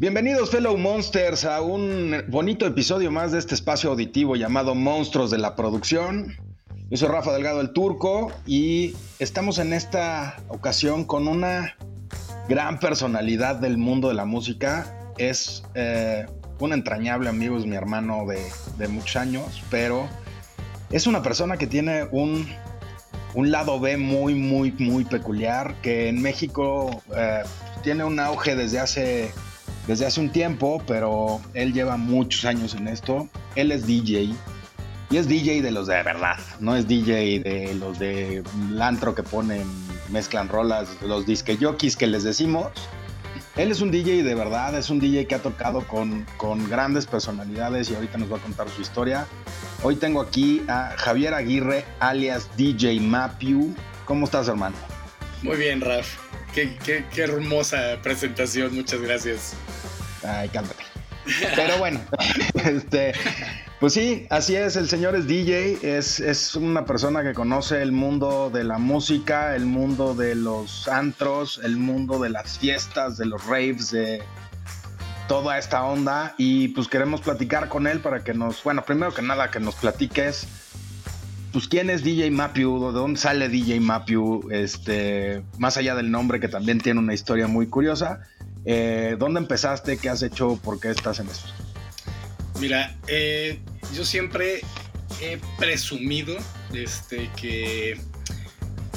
Bienvenidos, fellow monsters, a un bonito episodio más de este espacio auditivo llamado Monstruos de la Producción. Yo soy Rafa Delgado el Turco y estamos en esta ocasión con una gran personalidad del mundo de la música. Es eh, un entrañable amigo, es mi hermano de, muchos años, pero es una persona que tiene un, un, lado B muy, muy, muy peculiar, que en México eh, tiene un auge desde hace desde hace un tiempo, pero él lleva muchos años en esto. Él es DJ y es DJ de los de verdad, no es DJ de los de Lantro que ponen, mezclan rolas, los disque jockeys que les decimos. Él es un DJ de verdad, es un DJ que ha tocado con, con grandes personalidades y ahorita nos va a contar su historia. Hoy tengo aquí a Javier Aguirre, alias DJ Mapiu. ¿Cómo estás, hermano? Muy bien, Raf. Qué, qué, qué hermosa presentación, muchas gracias. Ay, cántate. Pero bueno, este, pues sí, así es, el señor es DJ, es, es, una persona que conoce el mundo de la música, el mundo de los antros, el mundo de las fiestas, de los raves, de toda esta onda y pues queremos platicar con él para que nos, bueno, primero que nada que nos platiques pues quién es DJ Mapiu, de dónde sale DJ Mapiu, este, más allá del nombre que también tiene una historia muy curiosa. Eh, ¿Dónde empezaste? ¿Qué has hecho? ¿Por qué estás en eso? Mira, eh, yo siempre he presumido este, que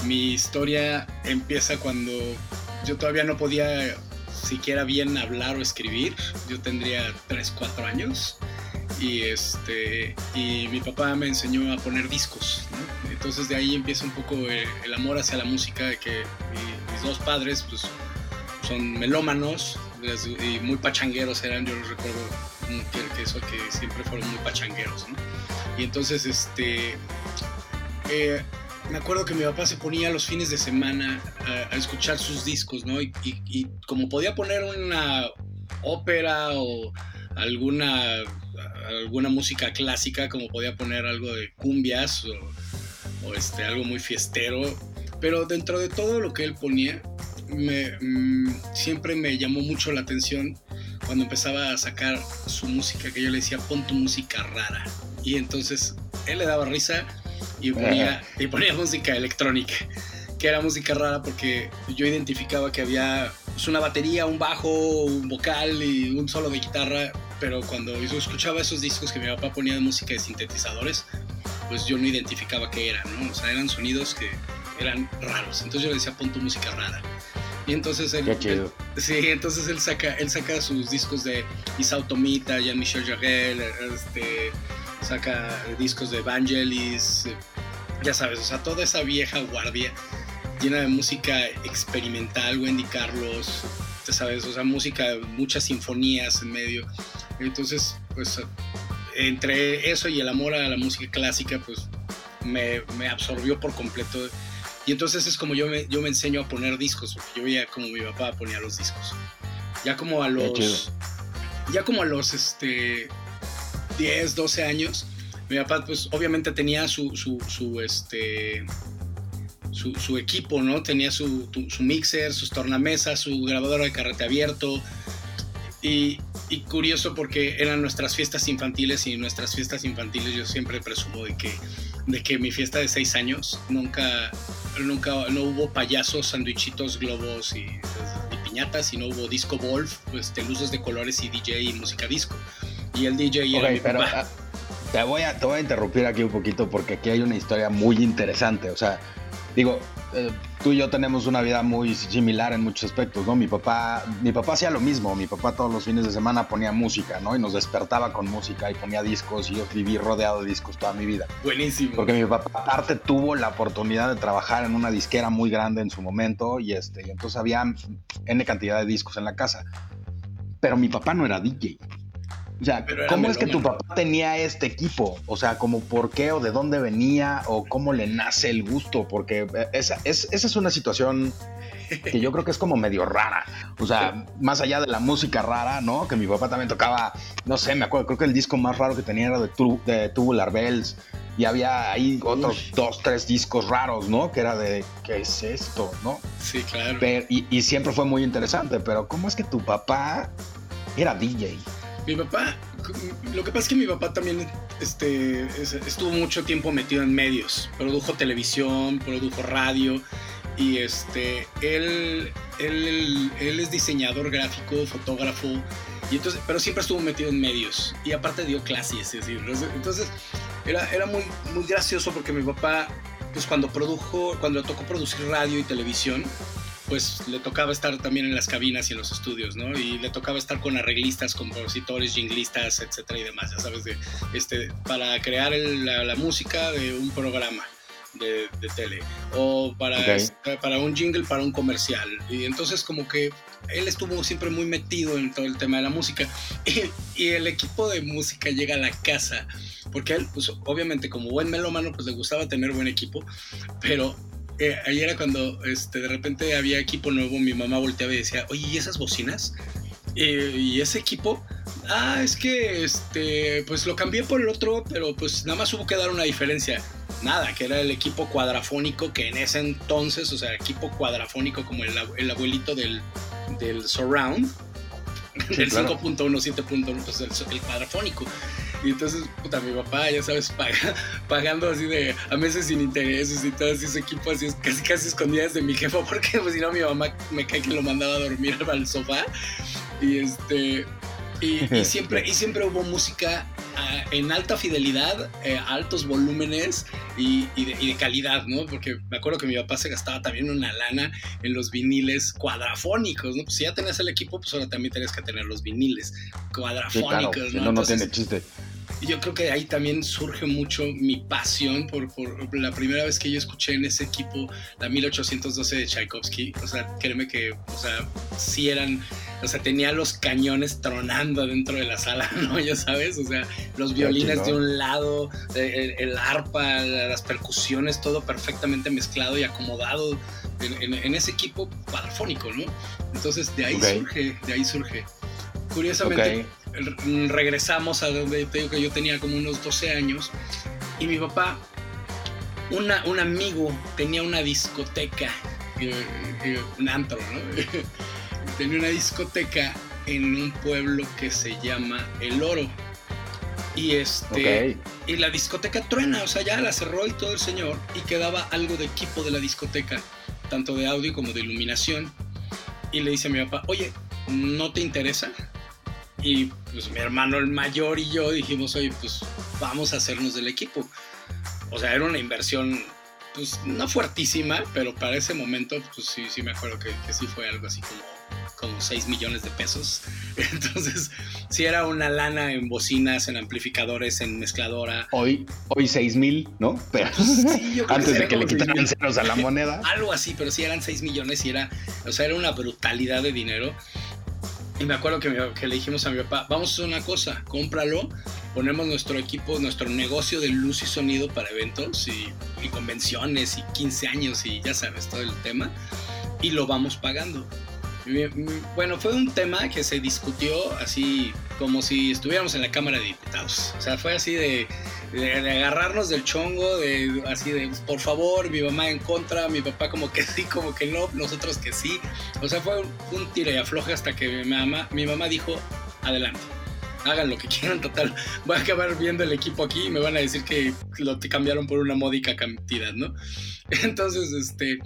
mi historia empieza cuando yo todavía no podía siquiera bien hablar o escribir. Yo tendría 3, 4 años y este y mi papá me enseñó a poner discos entonces de ahí empieza un poco el, amor hacia la música de que mis dos padres pues son melómanos y muy pachangueros eran yo los recuerdo que, que eso que siempre fueron muy pachangueros y entonces este eh, me acuerdo que mi papá se ponía los fines de semana a, escuchar sus discos no y, y como podía poner una ópera o alguna alguna música clásica, como podía poner algo de cumbias o, este, algo muy fiestero. Pero dentro de todo lo que él ponía, me, mm, siempre me llamó mucho la atención cuando empezaba a sacar su música, que yo le decía, pon tu música rara. Y entonces él le daba risa y ponía, y ponía música electrónica, que era música rara porque yo identificaba que había pues, una batería, un bajo, un vocal y un solo de guitarra pero cuando yo escuchaba esos discos que mi papá ponía de música de sintetizadores, pues yo no identificaba qué era, ¿no? O sea, eran sonidos que eran raros. Entonces yo le decía, pon tu música rara. Y entonces él, sí, entonces él saca, él saca sus discos de Isao Tomita, Jean-Michel Jarre, este, saca discos de Evangelis, ya sabes, o sea, toda esa vieja guardia llena de música experimental, Wendy Carlos, ya sabes, o sea, música, muchas sinfonías en medio. Entonces, pues entre eso y el amor a la música clásica, pues me, absorbió por completo. Y entonces es como yo me, yo me enseño a poner discos, porque yo veía como mi papá ponía los discos. Ya como a los... Ya como a los este, 10, 12 años, mi papá pues obviamente tenía su, su, este, su, equipo, ¿no? Tenía su, su, mixer, sus tornamesas, su grabadora de carrete abierto. Y, y curioso porque eran nuestras fiestas infantiles y nuestras fiestas infantiles yo siempre presumo de que, de que mi fiesta de seis años nunca, nunca no hubo payasos, sandwichitos, globos y, piñatas, y no hubo disco golf, pues, luces de colores y DJ y música disco. Y el DJ era mi pero, papá. Ah, te voy, a, te voy a interrumpir aquí un poquito porque aquí hay una historia muy interesante. O sea, digo, eh, tú y yo tenemos una vida muy similar en muchos aspectos, ¿no? Mi papá, mi papá hacía lo mismo, mi papá todos los fines de semana ponía música, ¿no? Y nos despertaba con música y ponía discos y yo viví rodeado de discos toda mi vida. Buenísimo. Porque mi papá aparte tuvo la oportunidad de trabajar en una disquera muy grande en su momento y este, y entonces había N cantidad de discos en la casa. Pero mi papá no era DJ. O sea, ¿cómo es que tu papá tenía este equipo? O sea, como por qué o de dónde venía o cómo le nace el gusto, porque esa es, esa es una situación que yo creo que es como medio rara. O sea, más allá de la música rara, ¿no? Que mi papá también tocaba, no sé, me acuerdo, creo que el disco más raro que tenía era de, de Tubular Bells y había ahí otros dos, tres discos raros, ¿no? Que era de, ¿qué es esto? ¿No? Sí, claro. y, y siempre fue muy interesante, pero ¿cómo es que tu papá era DJ? Mi papá, lo que pasa es que mi papá también este, estuvo mucho tiempo metido en medios. Produjo televisión, produjo radio. Y este, él, él, él es diseñador gráfico, fotógrafo. Y entonces, pero siempre estuvo metido en medios. Y aparte dio clases. Es decir, entonces era, era muy, muy gracioso porque mi papá, pues cuando produjo, cuando le tocó producir radio y televisión, pues le tocaba estar también en las cabinas y en los estudios, ¿no? Y le tocaba estar con arreglistas, compositores, jinglistas, etcétera y demás, ya sabes, de, este, para crear la, música de un programa. De, tele o para, para un jingle para un comercial y entonces como que él estuvo siempre muy metido en todo el tema de la música y, y, el equipo de música llega a la casa porque él pues obviamente como buen melómano pues le gustaba tener buen equipo pero eh, ahí era cuando este, de repente había equipo nuevo, mi mamá volteaba y decía, oye, ¿y esas bocinas? Eh, y ese equipo, ah, es que este, pues lo cambié por el otro, pero pues nada más hubo que dar una diferencia. Nada, que era el equipo cuadrafónico que en ese entonces, o sea, equipo cuadrafónico como el, abuelito del, del Surround, del 5.1, 7.1, pues el, el cuadrafónico. Y entonces, puta, mi papá, ya sabes, pagando así de a meses sin intereses y todo así su equipo así casi casi escondidas de mi jefa, porque pues si no mi mamá me cae que lo mandaba a dormir al sofá. Y este. Y, siempre, y siempre hubo música ah, en alta fidelidad, eh, altos volúmenes y, de, calidad, ¿no? Porque me acuerdo que mi papá se gastaba también una lana en los viniles cuadrafónicos, ¿no? Pues si ya tenías el equipo, pues ahora también tenías que tener los viniles cuadrafónicos, ¿no? No, no tiene chiste. Yo creo que ahí también surge mucho mi pasión por, por, la primera vez que yo escuché en ese equipo la 1812 de Tchaikovsky. O sea, créeme que, o sea, sí eran, o sea, tenía los cañones tronando dentro de la sala, ¿no? Ya sabes, o sea, los violines de un lado, el, arpa, las percusiones, todo perfectamente mezclado y acomodado en, ese equipo cuadrofónico, ¿no? Entonces de ahí surge, de ahí surge. Curiosamente regresamos a donde te digo que yo tenía como unos 12 años y mi papá, una, un amigo tenía una discoteca, eh, eh, un antro, ¿no? tenía una discoteca en un pueblo que se llama El Oro. Y este y la discoteca truena, o sea, ya la cerró y todo el señor y quedaba algo de equipo de la discoteca, tanto de audio como de iluminación. Y le dice a mi papá, "Oye, ¿no te interesa?" Y pues mi hermano el mayor y yo dijimos, oye, pues vamos a hacernos del equipo. O sea, era una inversión, pues no fuertísima, pero para ese momento, pues sí, sí me acuerdo que, sí fue algo así como, como 6 millones de pesos. Entonces, sí era una lana en bocinas, en amplificadores, en mezcladora. Hoy, hoy 6 mil, ¿no? Pero pues, antes de que le quitaran ceros a la moneda. Algo así, pero sí eran 6 millones y era, o sea, era una brutalidad de dinero. Y me acuerdo que, le dijimos a mi papá, vamos a hacer una cosa, cómpralo, ponemos nuestro equipo, nuestro negocio de luz y sonido para eventos y, y convenciones y 15 años y ya sabes, todo el tema, y lo vamos pagando. Bueno, fue un tema que se discutió así como si estuviéramos en la Cámara de Diputados. O sea, fue así de, de, agarrarnos del chongo, de así de, por favor, mi mamá en contra, mi papá como que sí, como que no, nosotros que sí. O sea, fue un, tira y afloje hasta que mi mamá, mi mamá dijo, adelante hagan lo que quieran, total. Voy a acabar viendo el equipo aquí y me van a decir que lo te cambiaron por una módica cantidad, ¿no? Entonces, este,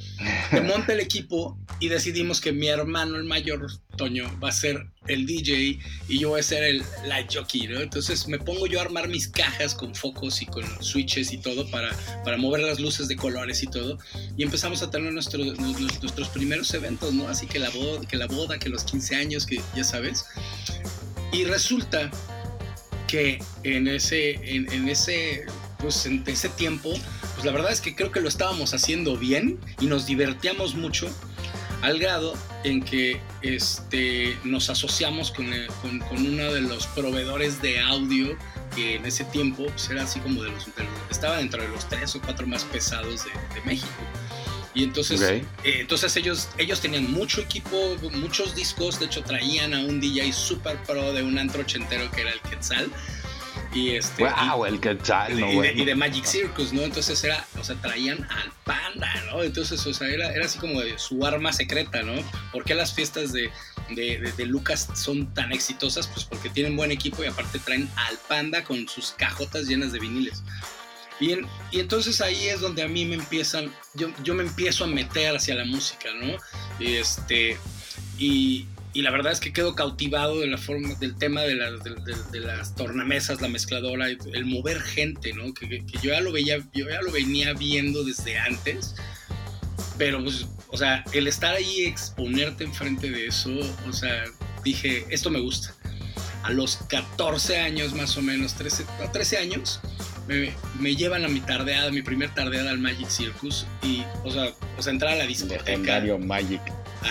monta el equipo y decidimos que mi hermano, el mayor, Toño, va a ser el DJ y yo voy a ser el light jockey, ¿no? Entonces me pongo yo a armar mis cajas con focos y con switches y todo para, para mover las luces de colores y todo. Y empezamos a tener nuestros nuestros primeros eventos, ¿no? Así que la, boda, que la boda, que los 15 años, que ya sabes. Y resulta que en ese, en, ese, pues en ese tiempo, pues la verdad es que creo que lo estábamos haciendo bien y nos divertíamos mucho al grado en que este, nos asociamos con, con, uno de los proveedores de audio que en ese tiempo pues era así como de los, estaba dentro de los tres o cuatro más pesados de México. Y entonces, eh, entonces ellos, ellos tenían mucho equipo, muchos discos, de hecho traían a un DJ super pro de un antro ochentero que era el Quetzal. Y este, wow, el Quetzal, y, de, Magic Circus, ¿no? Entonces era, o sea, traían al panda, ¿no? Entonces, o sea, era, era así como su arma secreta, ¿no? Porque las fiestas de, de, Lucas son tan exitosas, pues porque tienen buen equipo y aparte traen al panda con sus cajotas llenas de viniles. Y, y entonces ahí es donde a mí me empiezan, yo, yo me empiezo a meter hacia la música, ¿no? Este, y, la verdad es que quedo cautivado de la forma, del tema de, de, las tornamesas, la mezcladora, el mover gente, ¿no? Que, que, yo ya lo veía, yo ya lo venía viendo desde antes, pero pues, o sea, el estar ahí, exponerte enfrente de eso, o sea, dije, esto me gusta. A los 14 años más o menos, 13, 13 años, me, me, llevan a mi tardeada, mi primer tardeada al Magic Circus y, o sea, o sea entrar a la discoteca. Legendario Magic.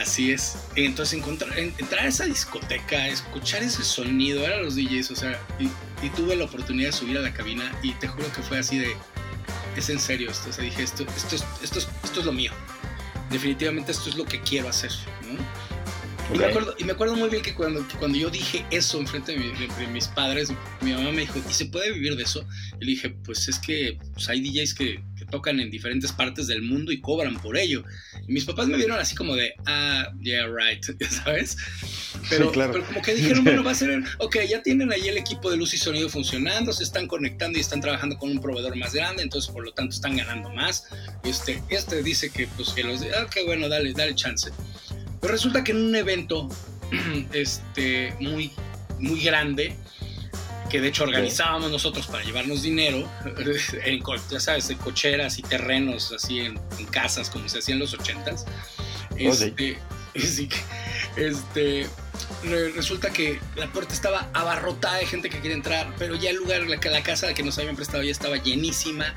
Así es. Entonces encontrar, entrar a esa discoteca, escuchar ese sonido, eran los DJs, o sea, y, y, tuve la oportunidad de subir a la cabina y te juro que fue así de, es en serio esto, o sea, dije, esto, esto, esto, esto es lo mío definitivamente esto es lo que quiero hacer. Y, me acuerdo, y, me acuerdo, muy bien que cuando, cuando yo dije eso enfrente de, de, mis padres, mi mamá me dijo, ¿y se puede vivir de eso? Y le dije, pues es que pues hay DJs que, que, tocan en diferentes partes del mundo y cobran por ello. Y mis papás me vieron así como de, ah, yeah, right, ¿sabes? Pero, claro. pero como que dijeron, bueno, va a ser, ok, ya tienen ahí el equipo de luz y sonido funcionando, se están conectando y están trabajando con un proveedor más grande, entonces por lo tanto están ganando más. Este, este dice que, pues, que los, ah, qué bueno, dale, dale chance. Pero resulta que en un evento este, muy, muy grande, que de hecho organizábamos nosotros para llevarnos dinero, en, ya sabes, en cocheras y terrenos, así en, casas, como se hacía en los ochentas. Oh, este, este, resulta que la puerta estaba abarrotada de gente que quería entrar, pero ya el lugar, la, la casa que nos habían prestado ya estaba llenísima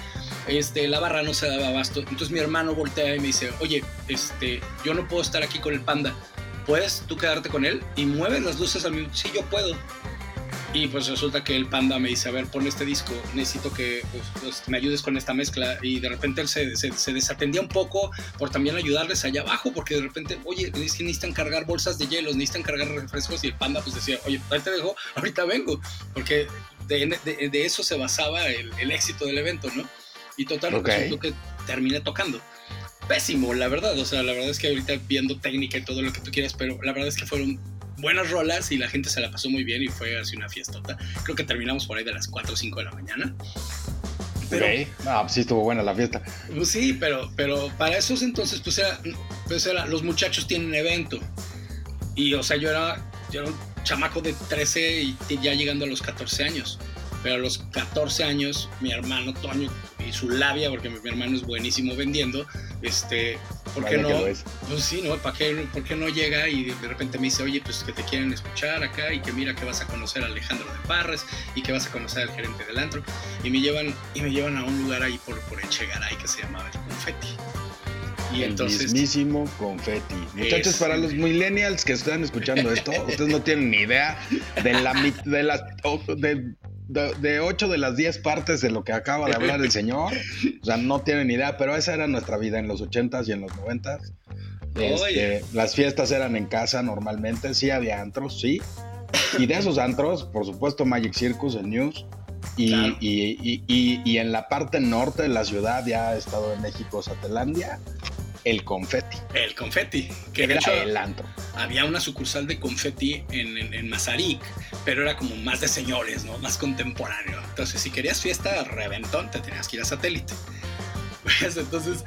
este, la barra no se daba abasto. Entonces mi hermano voltea y me dice, oye, este, yo no puedo estar aquí con el panda. ¿Puedes tú quedarte con él? Y mueves las luces al mismo Sí, yo puedo. Y pues resulta que el panda me dice, a ver, pon este disco, necesito que pues, pues, me ayudes con esta mezcla. Y de repente él se, se, desatendía un poco por también ayudarles allá abajo, porque de repente, oye, necesitan cargar bolsas de hielos, necesitan cargar refrescos. Y el panda pues decía, oye, ahí te dejo, ahorita vengo. Porque de, de, eso se basaba el éxito del evento, ¿no? Y total, okay. que terminé tocando. Pésimo, la verdad. O sea, la verdad es que ahorita viendo técnica y todo lo que tú quieras, pero la verdad es que fueron buenas rolas y la gente se la pasó muy bien y fue así una fiestota. Creo que terminamos por ahí de las 4 o 5 de la mañana. Pero, Ah, pues sí estuvo buena la fiesta. Pues sí, pero, pero para esos entonces, pues era, pues era, los muchachos tienen evento. Y, o sea, yo era, yo era un chamaco de 13 y ya llegando a los 14 años. Pero a los 14 años, mi hermano Toño y su labia, porque mi, hermano es buenísimo vendiendo, este, ¿por qué no? Pues sí, ¿no? ¿Para qué, ¿Por qué no llega y de repente me dice, oye, pues que te quieren escuchar acá y que mira que vas a conocer a Alejandro de Parres y que vas a conocer al gerente del antro? Y me llevan, y me llevan a un lugar ahí por, por Echegaray que se llamaba El Confetti. Y el entonces, mismísimo confetti. Muchachos, para los millennials que están escuchando esto, ustedes no tienen ni idea de la de las de de, ocho de las diez partes de lo que acaba de hablar el señor. O sea, no tienen idea, pero esa era nuestra vida en los ochentas y en los noventas. Este, las fiestas eran en casa normalmente, sí había antros, sí. Y de esos antros, por supuesto, Magic Circus, el News. Y, y, y, y, en la parte norte de la ciudad, ya Estado de México, Satelandia, el confeti. El confeti, que de hecho el antro. había una sucursal de confeti en, en, Mazarik, pero era como más de señores, ¿no? Más contemporáneo. Entonces, si querías fiesta reventón, te tenías que ir a satélite. Pues, entonces,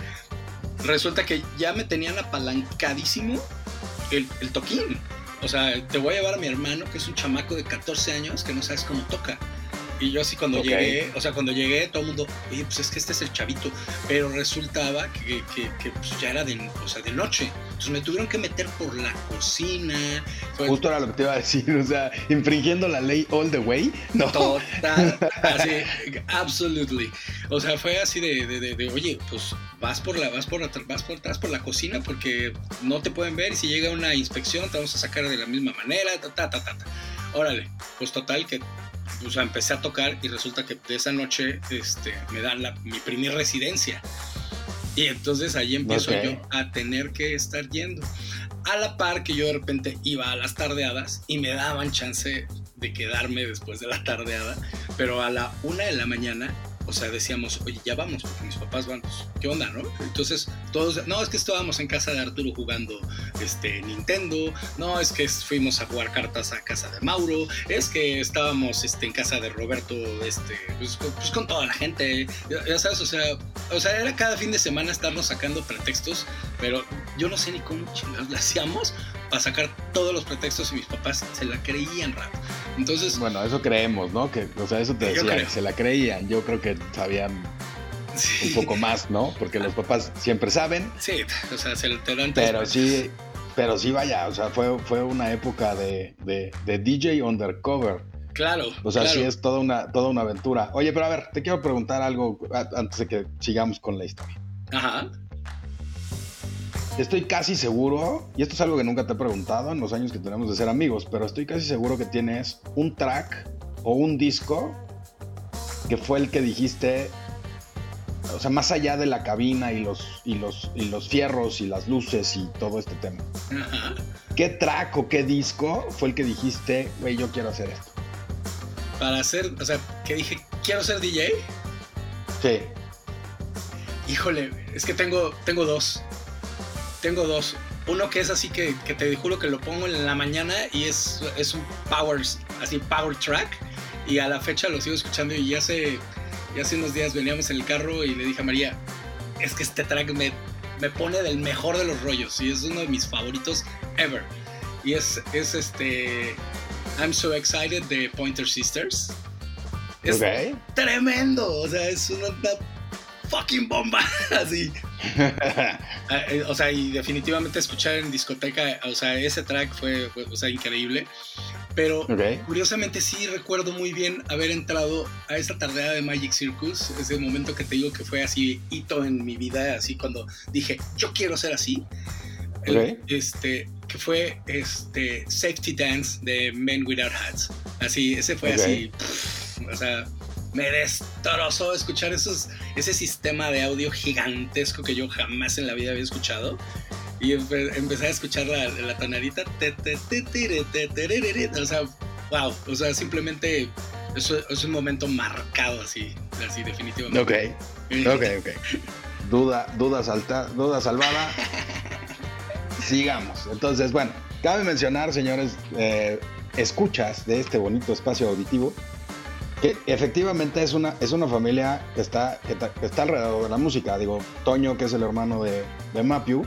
resulta que ya me tenían apalancadísimo el, el toquín. O sea, te voy a llevar a mi hermano, que es un chamaco de 14 años que no sabes cómo toca. Y yo así cuando llegué, o sea, cuando llegué, todo el mundo, oye, pues es que este es el chavito. Pero resultaba que, que, pues ya era de, o sea, de noche. Entonces me tuvieron que meter por la cocina. Justo era lo que te iba a decir, o sea, infringiendo la ley all the way. No. Total, así, absolutely. O sea, fue así de, de, de, oye, pues vas por la, vas por vas por atrás por la cocina porque no te pueden ver y si llega una inspección te vamos a sacar de la misma manera, ta, ta, ta, ta. Órale, pues total que o sea, empecé a tocar y resulta que de esa noche este, me dan la, mi primer residencia. Y entonces ahí empiezo yo a tener que estar yendo. A la par que yo de repente iba a las tardeadas y me daban chance de quedarme después de la tardeada, pero a la una de la mañana o sea, decíamos, oye, ya vamos, porque mis papás van, ¿qué onda, no? Entonces, todos, no, es que estábamos en casa de Arturo jugando este, Nintendo, no, es que fuimos a jugar cartas a casa de Mauro, es que estábamos este, en casa de Roberto, este, pues, pues con toda la gente, ya, sabes, o sea, o sea, era cada fin de semana estarnos sacando pretextos, pero yo no sé ni cómo chingados le hacíamos para sacar todos los pretextos y mis papás se la creían raro. Entonces. Bueno, eso creemos, ¿no? Que, o sea, eso te decía, que se la creían. Yo creo que sabían un poco más, ¿no? Porque los papás siempre saben. Sí, o sea, se te dan Pero sí, pero sí, vaya, o sea, fue, fue una época de, de, DJ undercover. Claro. O sea, sí es toda una, toda una aventura. Oye, pero a ver, te quiero preguntar algo antes de que sigamos con la historia. Ajá. Estoy casi seguro, y esto es algo que nunca te he preguntado en los años que tenemos de ser amigos, pero estoy casi seguro que tienes un track o un disco que fue el que dijiste, o sea, más allá de la cabina y los, y los, y los fierros y las luces y todo este tema. ¿Qué track o qué disco fue el que dijiste, güey, yo quiero hacer esto? Para hacer, o sea, que dije, quiero ser DJ. Sí. Híjole, es que tengo, tengo dos tengo dos. Uno que es así que, que, te juro que lo pongo en la mañana y es, es un power, así power track. Y a la fecha lo sigo escuchando y ya hace, ya hace unos días veníamos en el carro y le dije a María, es que este track me, me pone del mejor de los rollos y es uno de mis favoritos ever. Y es, es este I'm So Excited de Pointer Sisters. Es tremendo, o sea, es una fucking bomba, así. Ah, eh, o sea, y definitivamente escuchar en discoteca, o sea, ese track fue, o sea, increíble. Pero curiosamente sí recuerdo muy bien haber entrado a esa tardea de Magic Circus, ese momento que te digo que fue así hito en mi vida, así cuando dije, yo quiero ser así. este, que fue este Safety Dance de Men Without Hats. Así, ese fue así, o sea, me destrozó escuchar esos, ese sistema de audio gigantesco que yo jamás en la vida había escuchado. Y empecé a escuchar la, la tonadita. O sea, wow. O sea, simplemente eso es un momento marcado así, así definitivamente. Ok, ok, ok. Duda, duda, salta, duda salvada. Sigamos. Entonces, bueno, cabe mencionar, señores, eh, escuchas de este bonito espacio auditivo efectivamente es una, es una familia que está, que, está alrededor de la música. Digo, Toño, que es el hermano de, de Mapiu,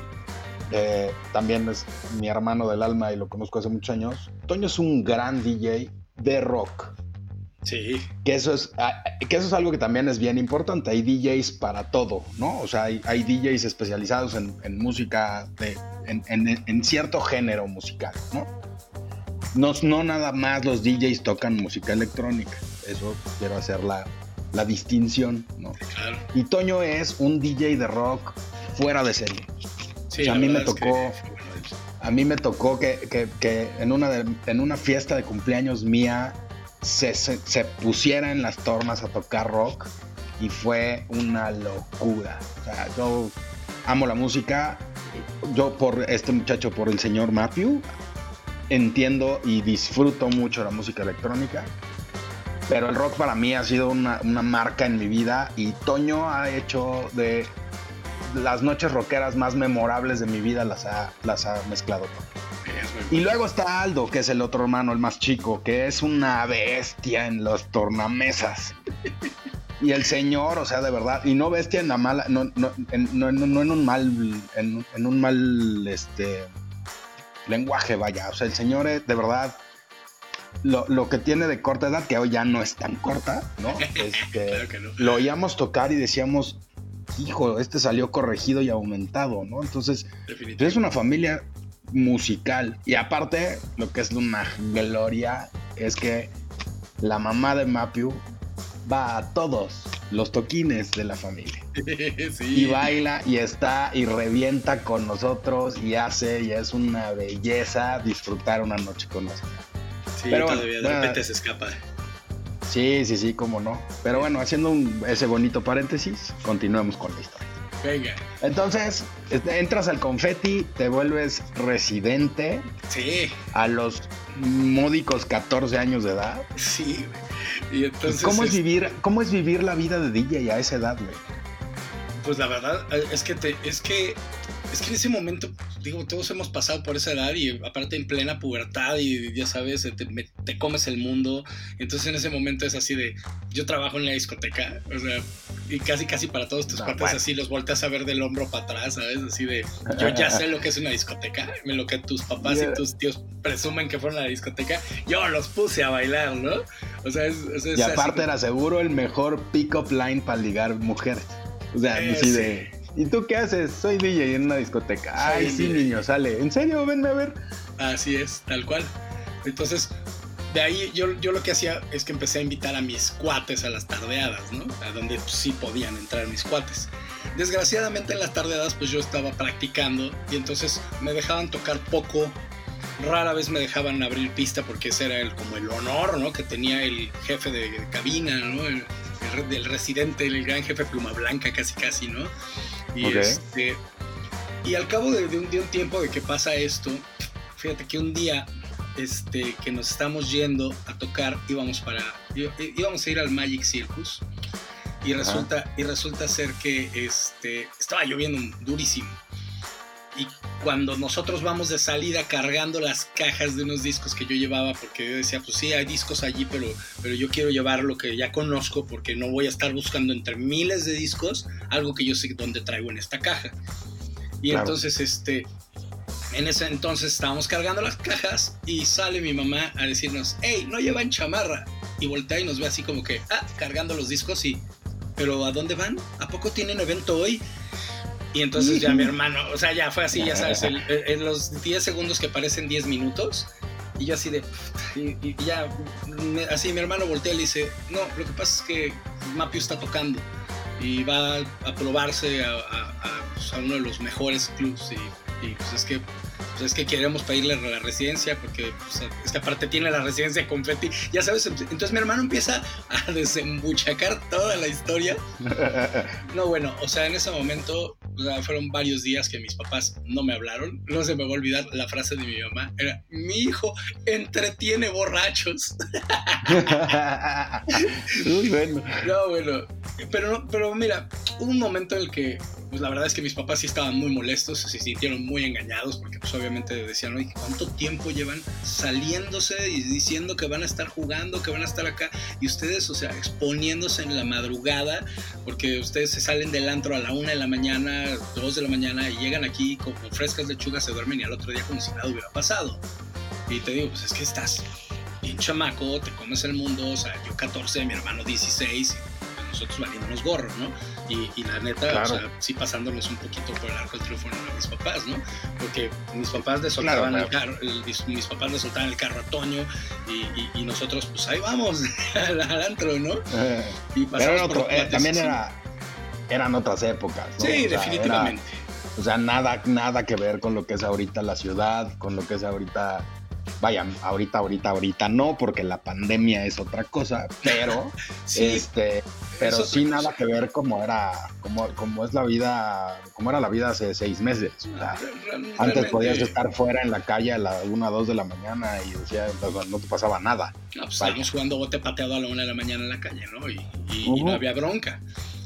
eh, también es mi hermano del alma y lo conozco hace muchos años. Toño es un gran DJ de rock. Sí. Que eso es, ah, que eso es algo que también es bien importante. Hay DJs para todo, ¿no? O sea, hay, hay DJs especializados en, en música, de, en, en, en, cierto género musical, ¿no? ¿No? No nada más los DJs tocan música electrónica. Eso quiero hacer la, distinción, ¿no? Y Toño es un DJ de rock fuera de serie. Sí, a mí me tocó. A mí me tocó que, en, una en una fiesta de cumpleaños mía se, se, pusiera en las tornas a tocar rock y fue una locura. O sea, yo amo la música. Yo por este muchacho, por el señor Matthew, entiendo y disfruto mucho la música electrónica pero el rock para mí ha sido una, marca en mi vida y Toño ha hecho de las noches rockeras más memorables de mi vida, las ha, las ha mezclado. Y luego está Aldo, que es el otro hermano, el más chico, que es una bestia en los tornamesas. Y el señor, o sea, de verdad, y no bestia en la mala, no, no, en, no, no en un mal, en, en, un mal, este, lenguaje, vaya. O sea, el señor, es, de verdad, lo, que tiene de corta edad, que hoy ya no es tan corta, ¿no? Este, lo oíamos tocar y decíamos, hijo, este salió corregido y aumentado, ¿no? Entonces, es una familia musical. Y aparte, lo que es una gloria es que la mamá de Mapiu va a todos los toquines de la familia. Y baila y está y revienta con nosotros y hace y es una belleza disfrutar una noche con nosotros. Sí, pero todavía de repente se escapa. Sí, sí, sí, cómo no. Pero bueno, haciendo ese bonito paréntesis, continuemos con la historia. Venga. Entonces, este, entras al confeti, te vuelves residente. Sí. A los módicos 14 años de edad. Sí, y entonces... ¿Cómo es, vivir, ¿Cómo es vivir la vida de DJ a esa edad, güey? Pues la verdad es que te, es que es que en ese momento, digo, todos hemos pasado por esa edad y aparte en plena pubertad y ya sabes, te, comes el mundo. Entonces en ese momento es así de, yo trabajo en la discoteca, o sea, y casi casi para todos tus partes así los volteas a ver del hombro para atrás, ¿sabes? Así de, yo ya sé lo que es una discoteca, lo que tus papás y tus tíos presumen que fueron a la discoteca, yo los puse a bailar, ¿no? O sea, es, y aparte era seguro el mejor pick-up line para ligar mujeres. O sea, así de ¿Y tú qué haces? Soy DJ en una discoteca. Ay, sí, niño, sale. ¿En serio? Venme a ver. Así es, tal cual. Entonces, de ahí yo, yo lo que hacía es que empecé a invitar a mis cuates a las tardeadas, ¿no? A donde pues, sí podían entrar mis cuates. Desgraciadamente en las tardeadas pues yo estaba practicando y entonces me dejaban tocar poco. Rara vez me dejaban abrir pista porque ese era el, como el honor, ¿no? Que tenía el jefe de, cabina, ¿no? El, el, residente, el gran jefe pluma blanca casi casi, ¿no? Y, este, y al cabo de, un, tiempo de que pasa esto, fíjate que un día este, que nos estamos yendo a tocar, íbamos, para, íbamos a ir al Magic Circus. Y resulta, y resulta ser que este, estaba lloviendo durísimo. Y cuando nosotros vamos de salida cargando las cajas de unos discos que yo llevaba, porque yo decía, pues sí, hay discos allí, pero, pero yo quiero llevar lo que ya conozco, porque no voy a estar buscando entre miles de discos algo que yo sé dónde traigo en esta caja. Y entonces, este, en ese entonces estábamos cargando las cajas y sale mi mamá a decirnos, hey, no llevan chamarra. Y voltea y nos ve así como que, ah, cargando los discos y, pero ¿a dónde van? ¿A poco tienen evento hoy? Y entonces ya mi hermano, o sea, ya fue así, ya sabes, en los 10 segundos que parecen 10 minutos. Y yo así de, y, ya, así mi hermano voltea y le dice, no, lo que pasa es que Mapio está tocando y va a probarse a, pues, uno de los mejores clubs y, y pues es que pues es que queremos pedirle la residencia porque pues, esta parte tiene la residencia de confetti. Ya sabes, entonces mi hermano empieza a desembuchacar toda la historia. No, bueno, o sea, en ese momento fueron varios días que mis papás no me hablaron. No se me va a olvidar la frase de mi mamá. Era, mi hijo entretiene borrachos. Muy bueno. No, bueno. Pero, pero mira, hubo un momento en el que pues la verdad es que mis papás sí estaban muy molestos, se sintieron muy engañados porque pues obviamente decían, oye, ¿cuánto tiempo llevan saliéndose y diciendo que van a estar jugando, que van a estar acá? Y ustedes, o sea, exponiéndose en la madrugada, porque ustedes se salen del antro a la una de la mañana, dos de la mañana y llegan aquí como frescas lechugas, se duermen y al otro día como si nada hubiera pasado. Y te digo, pues es que estás bien chamaco, te comes el mundo, o sea, yo 14, mi hermano 16, nosotros valiéndonos gorro, ¿no? Y, la neta, o sea, sí pasándonos un poquito por el arco del triunfo a mis papás, ¿no? Porque mis papás le soltaban el carro, mis papás le soltaban el carro a Toño y, nosotros, pues ahí vamos, al, antro, ¿no? Eh, y otro, eh, también era, eran otras épocas, ¿no? Sí, definitivamente. o sea, nada, nada que ver con lo que es ahorita la ciudad, con lo que es ahorita vaya, ahorita, ahorita, ahorita no, porque la pandemia es otra cosa, pero este, pero sí nada que ver como era, como, como es la vida, como era la vida hace seis meses. antes podías estar fuera en la calle a las 1 o 2 de la mañana y decía, no te pasaba nada. No, pues estábamos jugando bote pateado a la 1 de la mañana en la calle, ¿no? Y, y no había bronca.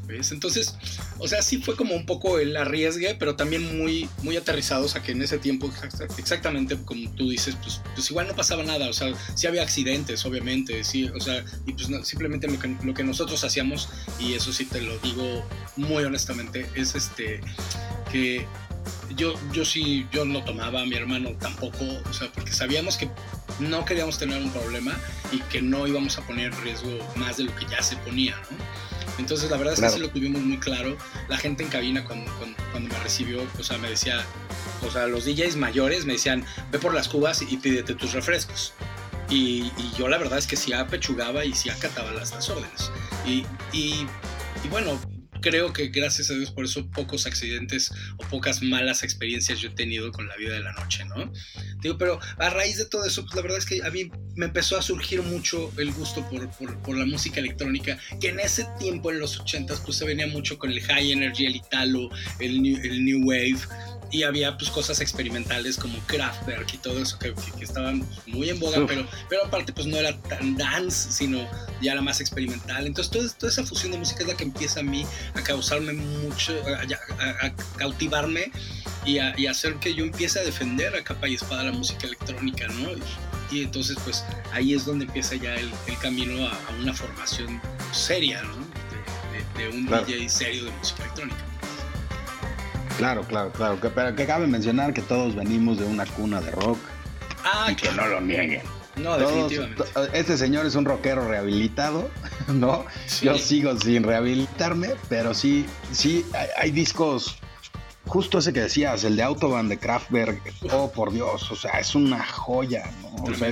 Entonces, o sea, sí fue como un poco el arriesgue, pero también muy, muy aterrizados a que en ese tiempo, exactamente como tú dices, pues, pues igual no pasaba nada, o sea, sí había accidentes, obviamente, sí, o sea, y pues simplemente lo que, lo que nosotros hacíamos, y eso sí te lo digo muy honestamente, es este, que yo, yo sí, yo no tomaba, mi hermano tampoco, o sea, porque sabíamos que no queríamos tener un problema y que no íbamos a poner riesgo más de lo que ya se ponía, ¿no? Entonces, la verdad es que sí lo tuvimos muy claro. La gente en cabina, cuando, cuando, me recibió, o sea, me decía, o sea, los DJs mayores me decían, ve por las cubas y pídete tus refrescos. Y, yo la verdad es que sí apechugaba y sí acataba las, las órdenes. Y, y, y bueno, creo que gracias a Dios por eso pocos accidentes o pocas malas experiencias yo he tenido con la vida de la noche, ¿no? Digo, pero a raíz de todo eso, pues la verdad es que a mí me empezó a surgir mucho el gusto por, por, la música electrónica, que en ese tiempo, en los 80s, pues se venía mucho con el high energy, el italo, el new, el new wave, y había pues cosas experimentales como Kraftwerk y todo eso que, estaban muy en boga, pero, pero aparte pues no era tan dance, sino ya era más experimental. Entonces toda, toda esa fusión de música es la que empieza a mí a causarme mucho, a, cautivarme y a, hacer que yo empiece a defender a capa y espada la música electrónica, ¿no? Y, entonces pues ahí es donde empieza ya el, camino a, una formación seria, ¿no? De, un DJ serio de música electrónica. Claro, claro, claro. Que, pero que cabe mencionar que todos venimos de una cuna de rock. Ah, y que no lo nieguen. No, definitivamente. Este señor es un rockero rehabilitado, ¿no? Yo sigo sin rehabilitarme, pero sí, sí, hay, discos justo ese que decías, el de Autobahn de Kraftwerk, oh por Dios, o sea, es una joya, ¿no? O sea,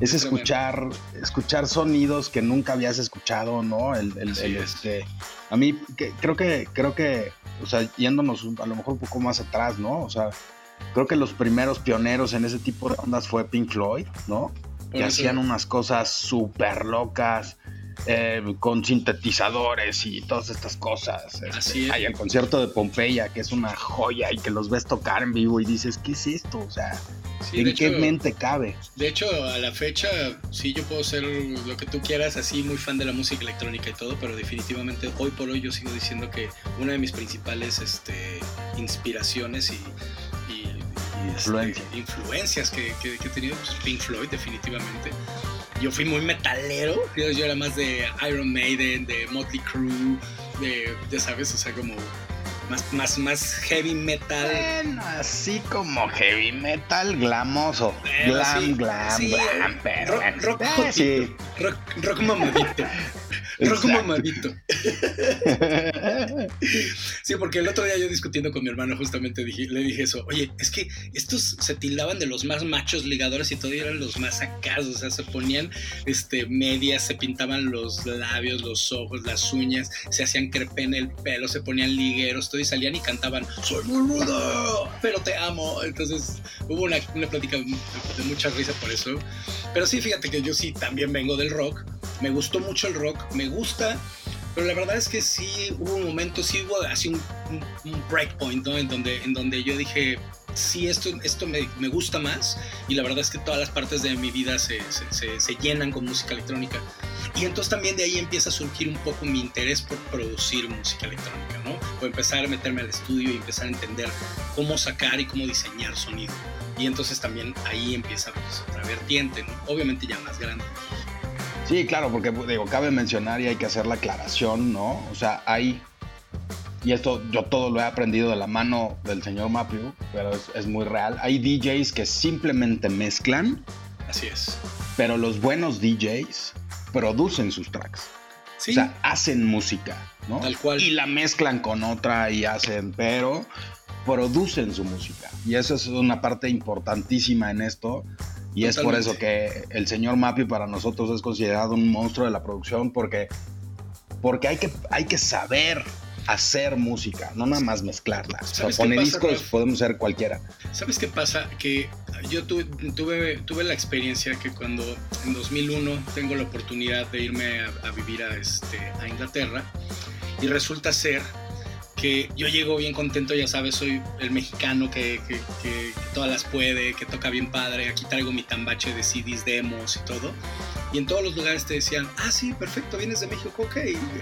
es, escuchar, escuchar sonidos que nunca habías escuchado, ¿no? El, el, este, a mí creo que, creo que o sea, yéndonos a lo mejor un poco más atrás, ¿no? O sea, creo que los primeros pioneros en ese tipo de ondas fue Pink Floyd, ¿no? Que hacían unas cosas súper locas, eh, con sintetizadores y todas estas cosas. Este, Así Hay el concierto de Pompeya, que es una joya y que los ves tocar en vivo y dices, ¿qué es esto? O sea, ¿en qué mente cabe? De hecho, a la fecha, sí, yo puedo ser lo que tú quieras, así muy fan de la música electrónica y todo, pero definitivamente hoy por hoy yo sigo diciendo que una de mis principales este, inspiraciones y, este, influencias que, que, he tenido, pues Pink Floyd, definitivamente yo fui muy metalero. Yo, era más de Iron Maiden, de Motley Crue, de, ya sabes, o sea, como más, más, más heavy metal. Bueno, así como heavy metal glamoso. glam, glam, glam, pero. Rock, rock, sí. rock, rock mamadito. Rock mamadito. sí, porque el otro día yo discutiendo con mi hermano justamente le dije eso. Oye, es que estos se tildaban de los más machos ligadores y todavía eran los más acasos. O sea, se ponían este, medias, se pintaban los labios, los ojos, las uñas, se hacían crepe en el pelo, se ponían ligueros, todo y salían y cantaban, soy muy rudo, pero te amo. Entonces hubo una, una plática de mucha risa por eso. Pero sí, fíjate que yo sí también vengo del rock. Me gustó mucho el rock, me gusta, pero la verdad es que sí hubo un momento, sí hubo así un, breakpoint. En donde, en donde yo dije, sí, esto, esto me, me, gusta más y la verdad es que todas las partes de mi vida se, se, se, llenan con música electrónica. Y entonces también de ahí empieza a surgir un poco mi interés por producir música electrónica, ¿no? Por empezar a meterme al estudio y empezar a entender cómo sacar y cómo diseñar sonido. Y entonces también ahí empieza pues, otra vertiente, ¿no? Obviamente ya más grande. Sí, claro, porque digo, cabe mencionar y hay que hacer la aclaración, ¿no? O sea, hay, y esto yo todo lo he aprendido de la mano del señor Mapio, pero es, muy real, hay DJs que simplemente mezclan. Así es. Pero los buenos DJs producen sus tracks. Sí. O sea, hacen música, ¿no? Tal cual. Y la mezclan con otra y hacen, pero producen su música. Y eso es una parte importantísima en esto y es por eso que el señor Mapi para nosotros es considerado un monstruo de la producción porque, porque hay, que, hay que saber hacer música, no nada más mezclarla. O sea, pone discos, podemos ser cualquiera. ¿Sabes qué pasa? Que yo tuve, tuve, tuve, la experiencia que cuando en 2001 tengo la oportunidad de irme a, vivir a, este, a Inglaterra y resulta ser que yo llego bien contento, ya sabes, soy el mexicano que, todas las puede, que toca bien padre, aquí traigo mi tambache de CDs, demos y todo. Y en todos los lugares te decían, ah, sí, perfecto, vienes de México, ok,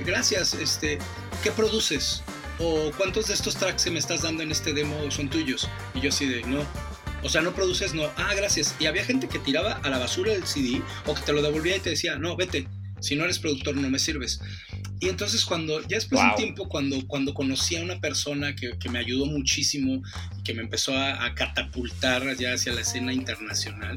gracias, este, ¿qué produces? ¿O cuántos de estos tracks que me estás dando en este demo son tuyos? Y yo así de, no, o sea, no produces, no. Ah, gracias. Y había gente que tiraba a la basura el CD o que te lo devolvía y te decía, no, vete. Si no eres productor, no me sirves. Y entonces cuando, ya después de un tiempo, cuando, cuando conocí a una persona que, que me ayudó muchísimo y que me empezó a, catapultar ya hacia la escena internacional,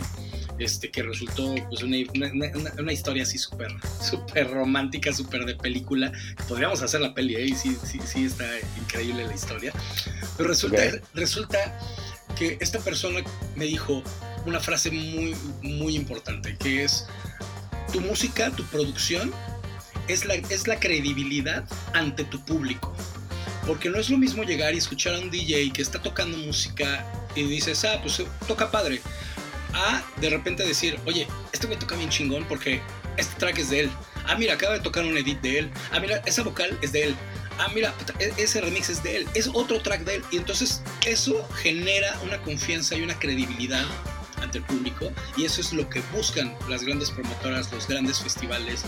este, que resultó pues una, una, una historia así súper super romántica, súper de película. Podríamos hacer la peli, ¿eh? sí, sí, sí está increíble la historia. Pero resulta, resulta que esta persona me dijo una frase muy, muy importante, que es, tu música, tu producción, es la, es la credibilidad ante tu público. Porque no es lo mismo llegar y escuchar a un DJ que está tocando música y dices, ah, pues toca padre. A de repente decir, oye, este me toca bien chingón porque este track es de él. Ah, mira, acaba de tocar un edit de él. Ah, mira, esa vocal es de él. ah, mira, e, ese remix es de él, es otro track de él. Y entonces eso genera una confianza y una credibilidad ante el público y eso es lo que buscan las grandes promotoras, los grandes festivales,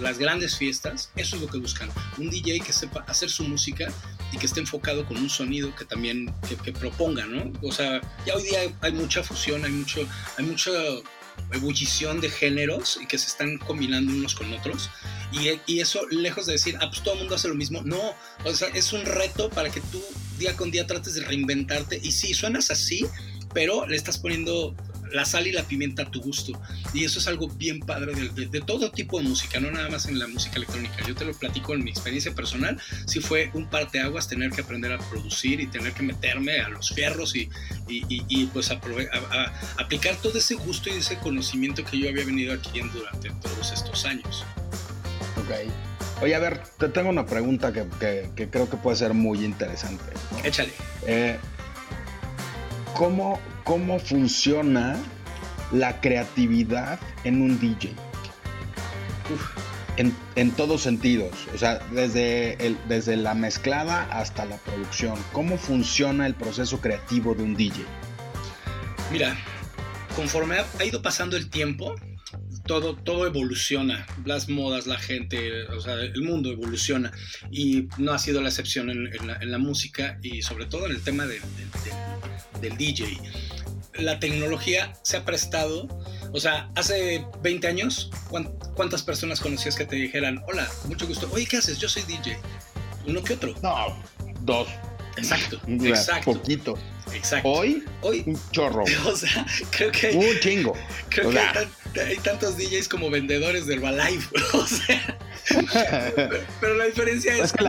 las grandes fiestas, eso es lo que buscan. Un DJ que sepa hacer su música y que esté enfocado con un sonido que también que, proponga, ¿no? O sea, ya hoy día hay, mucha fusión, hay mucho, hay mucha ebullición de géneros y que se están combinando unos con otros. Y, y, eso, lejos de decir, ah, pues todo el mundo hace lo mismo, no, o sea, es un reto para que tú día con día trates de reinventarte. Y si suenas así, pero le estás poniendo la sal y la pimienta a tu gusto. Y eso es algo bien padre de, todo tipo de música, no nada más en la música electrónica. Yo te lo platico en mi experiencia personal. Sí fue un parteaguas tener que aprender a producir y tener que meterme a los fierros y, y, pues a, aplicar todo ese gusto y ese conocimiento que yo había venido adquiriendo durante todos estos años. Ok. Oye, a ver, te tengo una pregunta que, creo que puede ser muy interesante. Échale. Eh, cómo, cómo funciona la creatividad en un DJ. En, todos sentidos, o sea, desde, el, desde la mezclada hasta la producción. ¿Cómo funciona el proceso creativo de un DJ? Mira, conforme ha, ido pasando el tiempo, todo, todo evoluciona, las modas, la gente, o sea, el mundo evoluciona y no ha sido la excepción en, la, música y sobre todo en el tema de, del DJ. La tecnología se ha prestado, o sea, hace 20 años, ¿cuántas personas conocías que te dijeran, hola, mucho gusto, oye, ¿qué haces? Yo soy DJ. Uno que otro. No, dos. Exacto, exacto. Poquito. Exacto. Hoy, Hoy, un chorro. O sea, creo que hay, un chingo. Creo que hay, tantos DJs como vendedores del Herbalife. O sea, pero, la diferencia es, que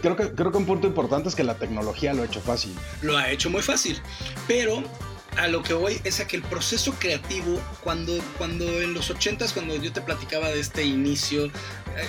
creo, que, creo que un punto importante es que la tecnología lo ha hecho fácil. Lo ha hecho muy fácil, pero a lo que voy es a que el proceso creativo, cuando, cuando en los 80s, cuando yo te platicaba de este inicio,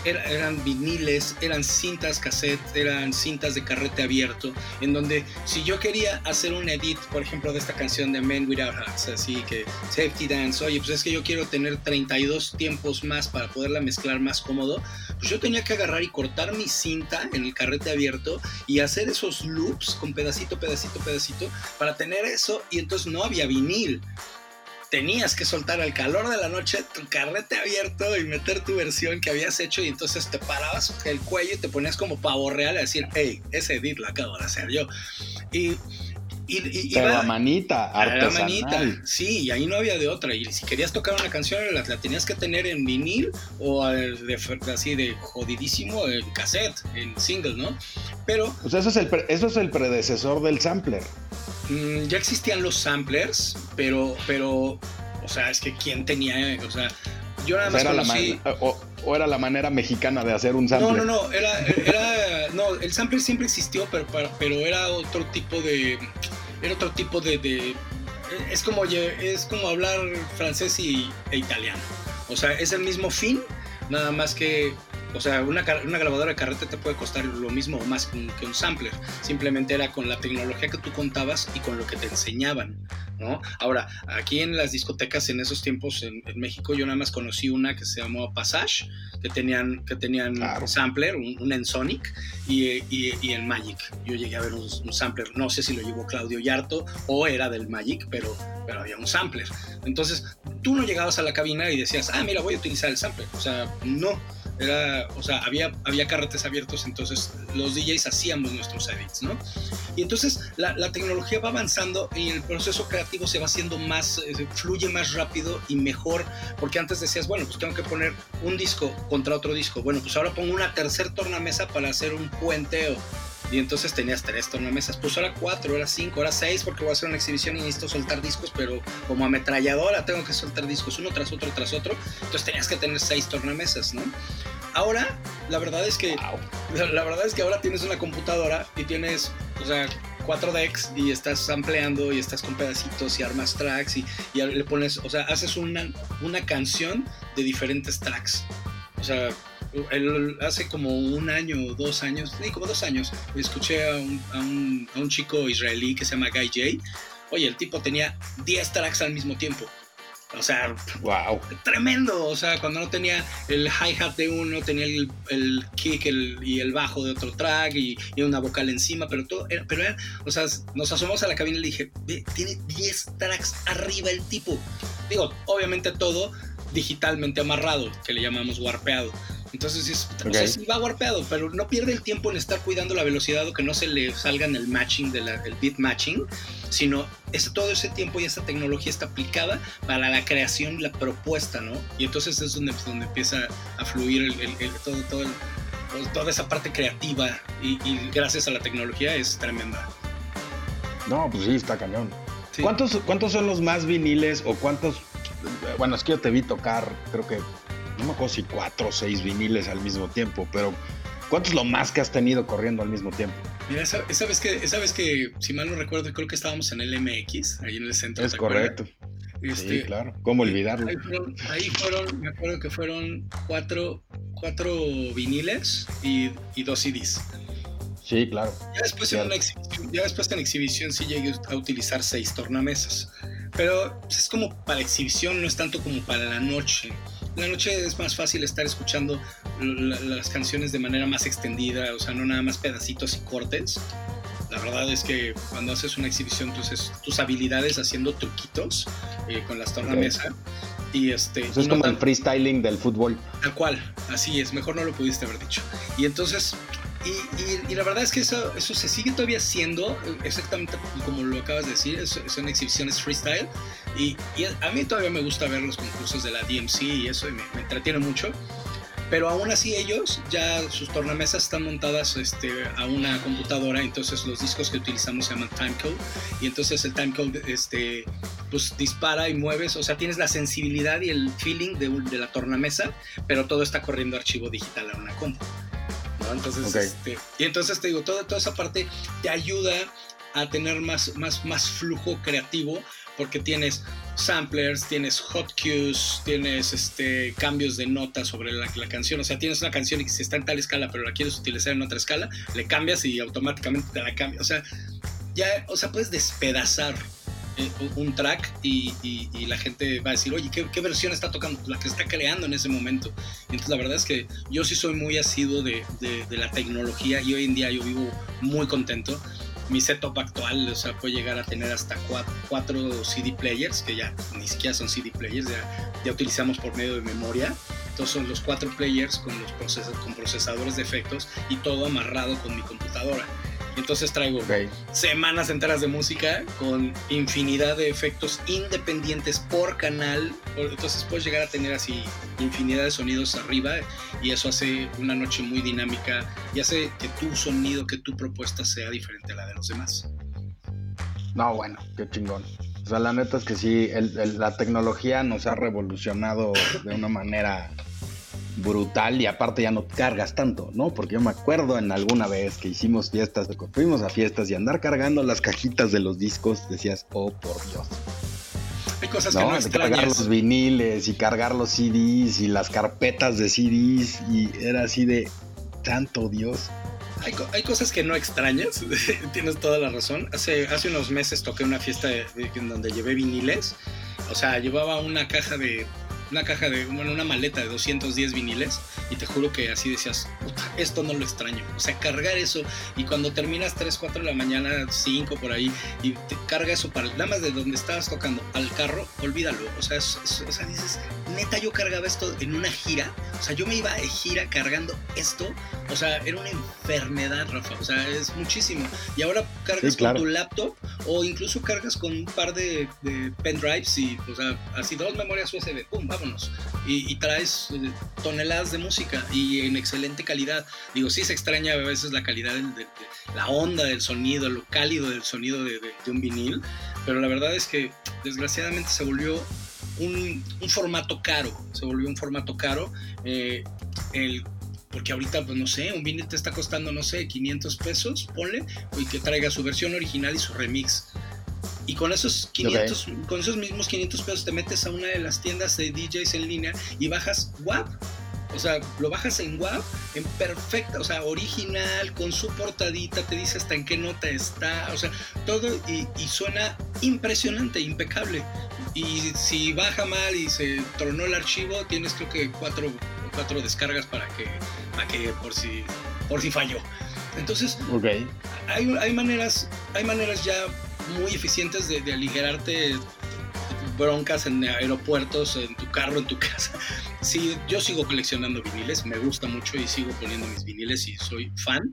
eran viniles, eran cintas cassette, eran cintas de carrete abierto, en donde si yo quería hacer un edit, por ejemplo, de esta canción de Men Without Hats, así que Safety Dance, oye, pues es que yo quiero tener 32 tiempos más para poderla mezclar más cómodo, pues yo tenía que agarrar y cortar mi cinta en el carrete abierto y hacer esos loops con pedacito, pedacito, pedacito, para tener eso, y entonces no había vinil tenías que soltar al calor de la noche tu carrete abierto y meter tu versión que habías hecho y entonces te parabas el cuello y te ponías como pavo real a decir, hey, ese edit lo acabo de hacer yo. Y... Y, la manita, artesanal. La manita, sí, y ahí no había de otra. Y si querías tocar una canción, la, tenías que tener en vinil o así de jodidísimo en cassette, en single, ¿no? Pero. Pues eso es el, eso es el predecesor del sampler. Mm, ya existían los samplers, pero, pero, o sea, es que quién tenía, o sea, yo nada más conocí... o, era la manera mexicana de hacer un sampler. No, no, no, era, era no, el sampler siempre existió, pero, pero era otro tipo de, era otro tipo de, es como, es como hablar francés y, e italiano. O sea, es el mismo fin, nada más que o sea, una, una, grabadora de carrete te puede costar lo mismo o más que un, sampler. Simplemente era con la tecnología que tú contabas y con lo que te enseñaban, ¿no? Ahora, aquí en las discotecas en esos tiempos en, México yo nada más conocí una que se llamó Passage, que tenían, que tenían sampler, un, un Ensonic y, y, y, el Magic. Yo llegué a ver un, sampler, no sé si lo llevó Claudio Yarto o era del Magic, pero, pero había un sampler. Entonces, tú no llegabas a la cabina y decías, ah, mira, voy a utilizar el sampler. O sea, no era, o sea, había, había carretes abiertos, entonces los DJs hacíamos nuestros edits, ¿no? Y entonces la, la tecnología va avanzando y el proceso creativo se va haciendo más, eh, fluye más rápido y mejor, porque antes decías, bueno, pues tengo que poner un disco contra otro disco, bueno, pues ahora pongo una tercer tornamesa para hacer un puenteo. Y entonces tenías tres tornamesas, pues ahora cuatro, ahora cinco, ahora seis, porque voy a hacer una exhibición y necesito soltar discos, pero como ametralladora tengo que soltar discos uno tras otro, tras otro. Entonces tenías que tener seis tornamesas, ¿no? Ahora, la verdad es que. La, verdad es que ahora tienes una computadora y tienes, o sea, cuatro decks y estás ampliando y estás con pedacitos y armas tracks y, y le pones, o sea, haces una, una canción de diferentes tracks. O sea, hace como un año o dos años, sí, como dos años, escuché a un, a, un, a un, chico israelí que se llama Guy J. Oye, el tipo tenía 10 tracks al mismo tiempo. O sea, wow. tremendo. O sea, cuando no tenía el hi-hat de uno, tenía el, kick y el bajo de otro track y, una vocal encima, pero todo era, pero era, o sea, nos asomamos a la cabina y le dije, ve, tiene 10 tracks arriba el tipo. Digo, obviamente todo digitalmente amarrado, que le llamamos warpeado. Entonces, es, sí va warpeado, pero no pierde el tiempo en estar cuidando la velocidad o que no se le salga en el matching, de el beat matching, sino es, todo ese tiempo y esa tecnología está aplicada para la creación y la propuesta, ¿no? Y entonces es donde, donde empieza a fluir el, todo, todo toda esa parte creativa y, gracias a la tecnología es tremenda. No, pues sí, está cañón. ¿Cuántos, ¿Cuántos son los más viniles o cuántos? Bueno, es que yo te vi tocar, creo que no me acuerdo si cuatro o seis viniles al mismo tiempo, pero ¿cuánto es lo más que has tenido corriendo al mismo tiempo? Mira, esa, vez que, esa vez que, si mal no recuerdo, creo que estábamos en el MX, ahí en el centro. Es correcto. sí, este, claro. ¿Cómo olvidarlo? Ahí fueron, me acuerdo que fueron cuatro, cuatro viniles y, y dos CDs. Sí, claro. Ya después, en una exhibición, ya después en exhibición sí llegué a utilizar seis tornamesas. Pero pues, es como para exhibición, no es tanto como para la noche la noche es más fácil estar escuchando las canciones de manera más extendida, o sea, no nada más pedacitos y cortes. La verdad es que cuando haces una exhibición, tus, tus habilidades haciendo truquitos eh, con las tornamesa. Y este, es como el freestyling del fútbol. Tal cual, así es, mejor no lo pudiste haber dicho. Y entonces y, la verdad es que eso, eso se sigue todavía haciendo, exactamente como lo acabas de decir, son exhibiciones freestyle. Y, a mí todavía me gusta ver los concursos de la DMC y eso me, entretiene mucho. Pero aún así ellos, ya sus tornamesas están montadas este, a una computadora, entonces los discos que utilizamos se llaman timecode. Y entonces el timecode este, pues, dispara y mueves, o sea, tienes la sensibilidad y el feeling de, de la tornamesa, pero todo está corriendo archivo digital a una compu. Entonces, este, y entonces te digo, toda, toda esa parte te ayuda a tener más, más, más flujo creativo porque tienes samplers, tienes hot cues, tienes este, cambios de notas sobre la, la, canción. O sea, tienes una canción y que está en tal escala, pero la quieres utilizar en otra escala, le cambias y automáticamente te la cambia. O sea, ya, o sea, puedes despedazar un track y, la gente va a decir, oye, ¿qué, versión está tocando? La que está creando en ese momento. Entonces la verdad es que yo sí soy muy asiduo de, la tecnología y hoy en día yo vivo muy contento. Mi setup actual, o sea, puede llegar a tener hasta cuatro, CD players, que ya ni siquiera son CD players, ya, ya utilizamos por medio de memoria. Entonces son los cuatro players con, los con procesadores de efectos y todo amarrado con mi computadora. Entonces traigo semanas enteras de música con infinidad de efectos independientes por canal. Entonces puedes llegar a tener así infinidad de sonidos arriba y eso hace una noche muy dinámica y hace que tu sonido, que tu propuesta sea diferente a la de los demás. No, bueno, qué chingón. O sea, la neta es que sí, la tecnología nos ha revolucionado de una manera brutal y aparte ya no cargas tanto, ¿no? Porque yo me acuerdo en alguna vez que hicimos fiestas, fuimos a fiestas y andar cargando las cajitas de los discos, decías, oh por Dios. Hay cosas que no extrañas. Cargar los viniles y cargar los CDs y las carpetas de CDs y era así de tanto Dios. Hay, cosas que no extrañas, tienes toda la razón. Hace, hace unos meses toqué una fiesta en donde llevé viniles. O sea, llevaba una caja de una caja de, bueno, una maleta de 210 viniles y te juro que así decías, esto no lo extraño. O sea, cargar eso y cuando terminas 3, 4 de la mañana, 5 por ahí y te carga eso para, nada más de donde estabas tocando al carro, olvídalo. O sea, o sea, dices, neta, yo cargaba esto en una gira. O sea, yo me iba de gira cargando esto. O sea, era una enfermedad, Rafa. O sea, es muchísimo. Y ahora cargas con tu laptop o incluso cargas con un par de, de pendrives y, o sea, así dos memorias USB, pum, vámonos. Y, traes eh, toneladas de música y en excelente calidad. Digo, sí se extraña a veces la calidad, de, la onda del sonido, lo cálido del sonido de, un vinil, pero la verdad es que desgraciadamente se volvió un, formato caro, se volvió un formato caro. Eh, el porque ahorita, pues no sé, un vinil te está costando, no sé, 500 pesos, ponle, y que traiga su versión original y su remix. Y con esos 500, con esos mismos 500 pesos te metes a una de las tiendas de DJs en línea y bajas WAP. O sea, lo bajas en WAP, en perfecta, o sea, original, con su portadita, te dice hasta en qué nota está, o sea, todo y, suena impresionante, impecable. Y si baja mal y se tronó el archivo, tienes creo que cuatro, cuatro descargas para que, para que por si por si falló. Entonces, okay. hay, hay, maneras, hay maneras ya muy eficientes de, de aligerarte broncas en aeropuertos, en tu carro, en tu casa. Sí, yo sigo coleccionando viniles, me gusta mucho y sigo poniendo mis viniles y soy fan,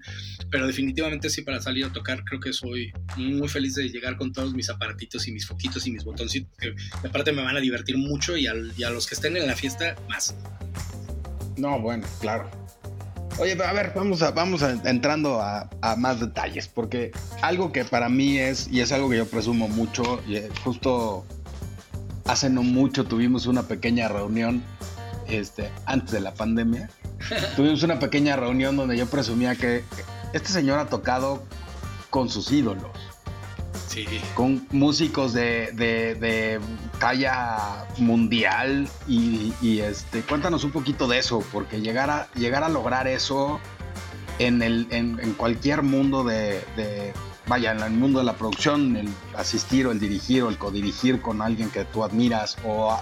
pero definitivamente sí para salir a tocar creo que soy muy feliz de llegar con todos mis aparatitos y mis foquitos y mis botoncitos que aparte me van a divertir mucho y, a los que estén en la fiesta más. No, bueno, claro. Oye, a ver, vamos a, vamos entrando a, a, más detalles, porque algo que para mí es, y es algo que yo presumo mucho, y justo hace no mucho tuvimos una pequeña reunión este, antes de la pandemia. tuvimos una pequeña reunión donde yo presumía que este señor ha tocado con sus ídolos. Sí. Con músicos de, de, talla mundial y, este, cuéntanos un poquito de eso, porque llegar a, llegar a lograr eso en, el, en, en cualquier mundo de, vaya, en el mundo de la producción, el asistir o el dirigir o el codirigir con alguien que tú admiras o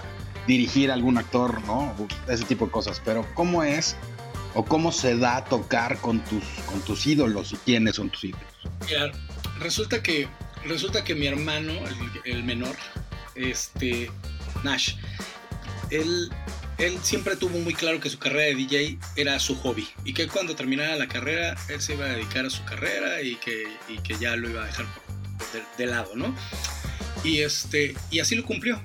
dirigir a algún actor, ¿no? Ese tipo de cosas. Pero ¿cómo es o cómo se da tocar con tus, con tus ídolos y quiénes son tus ídolos? Mira, resulta que, resulta que mi hermano, el, menor, este, Nash, él él siempre tuvo muy claro que su carrera de DJ era su hobby y que cuando terminara la carrera él se iba a dedicar a su carrera y que, que ya lo iba a dejar de, lado, ¿no? Y, este, y así lo cumplió.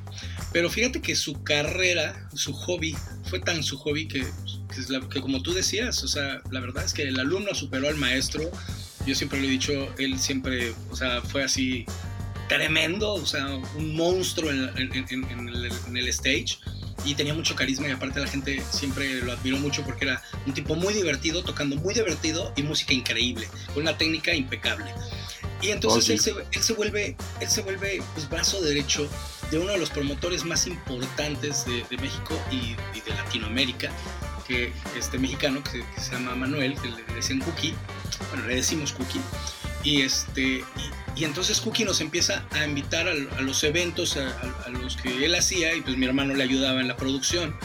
Pero fíjate que su carrera, su hobby, fue tan su hobby que, que, como tú decías, o sea, la verdad es que el alumno superó al maestro. Yo siempre lo he dicho, él siempre, o sea, fue así tremendo, o sea, un monstruo en, en el stage y tenía mucho carisma y aparte la gente siempre lo admiró mucho porque era un tipo muy divertido, tocando muy divertido y música increíble, con una técnica impecable. Y entonces él, se, él, se, vuelve, él se vuelve pues, brazo derecho de uno de los promotores más importantes de, México y, de Latinoamérica, que este mexicano que, se llama Manuel, que le decían Cookie, bueno, le decimos Cookie, y, este, y, entonces Cookie nos empieza a invitar a, los eventos a, los que él hacía y pues mi hermano le ayudaba en la producción.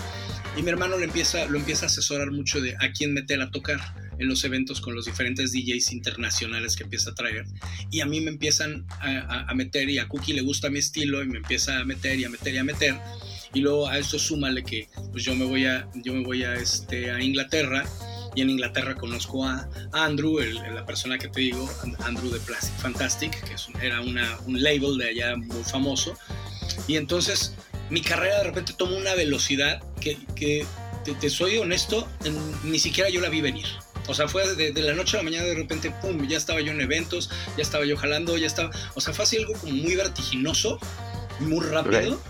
Y mi hermano le empieza, lo empieza a asesorar mucho de a quién meter a tocar en los eventos con los diferentes DJs internacionales que empieza a traer. Y a mí me empiezan a, a, meter y a Cookie le gusta mi estilo y me empieza a meter y a meter y a meter. Y luego a eso súmale que pues yo me voy a, yo me voy a, este, a Inglaterra y en Inglaterra conozco a Andrew, la persona que te digo, Andrew de Plastic Fantastic, que era una, un label de allá muy famoso. Y entonces mi carrera de repente tomó una velocidad que, que te, soy honesto, ni siquiera yo la vi venir. O sea, fue de, la noche a la mañana de repente, pum, ya estaba yo en eventos, ya estaba yo jalando, ya estaba... O sea, fue así algo como muy vertiginoso, muy rápido.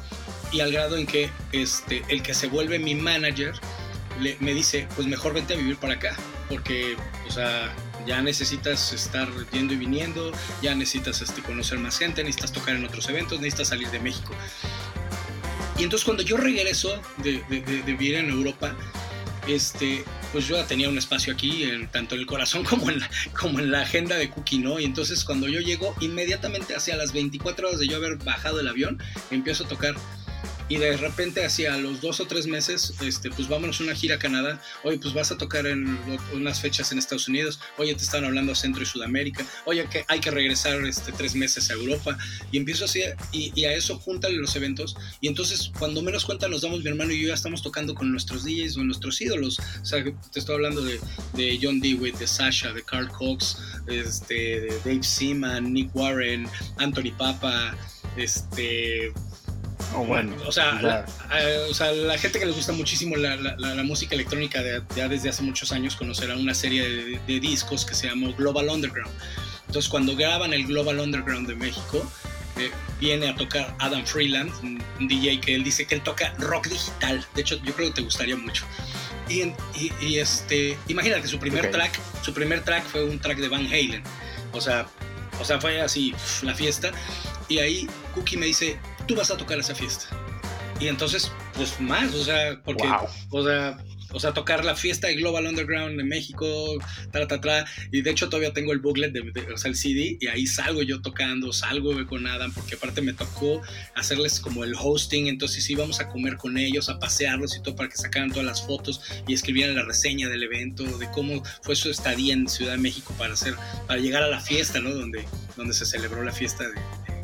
Y al grado en que este, el que se vuelve mi manager me dice, pues mejor vente a vivir para acá, porque, o sea, ya necesitas estar yendo y viniendo, ya necesitas este, conocer más gente, necesitas tocar en otros eventos, necesitas salir de México. Y entonces cuando yo regreso de, vivir en Europa, este, pues yo ya tenía un espacio aquí, tanto en el corazón como en, la, como en la agenda de Cookie, ¿no? Y entonces cuando yo llego, inmediatamente hacia las 24 horas de yo haber bajado el avión, empiezo a tocar y de repente hacia los dos o tres meses, este, pues vámonos a una gira a Canadá, oye, pues vas a tocar en unas fechas en Estados Unidos, oye, te están hablando a Centro y Sudamérica, oye, que hay que regresar este, tres meses a Europa, y empiezo así, y, a eso júntale los eventos, y entonces cuando menos cuenta nos damos mi hermano y yo ya estamos tocando con nuestros DJs o nuestros ídolos, o sea, te estoy hablando de, de John Dewey, de Sasha, de Carl Cox, este, de Dave Seaman, Nick Warren, Anthony Papa, este Oh, bueno, o sea, la, eh, o sea, la gente que les gusta muchísimo la, la, música electrónica de, ya desde hace muchos años conocerá una serie de, discos que se llamó Global Underground. Entonces, cuando graban el Global Underground de México, eh, viene a tocar Adam Freeland, un, DJ que él dice que él toca rock digital. De hecho, yo creo que te gustaría mucho. Y, y, este, imagínate, su primer track, su primer track fue un track de Van Halen. O sea, o sea, fue así la fiesta. Y ahí Cookie me dice, tú vas a tocar esa fiesta. Y entonces, pues más, o sea, porque, o sea, o sea, tocar la fiesta de Global Underground en México, tra, tra, tra, y de hecho todavía tengo el booklet, de, o sea, el CD, y ahí salgo yo tocando, salgo con Adam, porque aparte me tocó hacerles como el hosting, entonces íbamos a comer con ellos, a pasearlos y todo para que sacaran todas las fotos y escribieran la reseña del evento, de cómo fue su estadía en Ciudad de México para hacer, para llegar a la fiesta, ¿no? Donde, donde se celebró la fiesta de, de,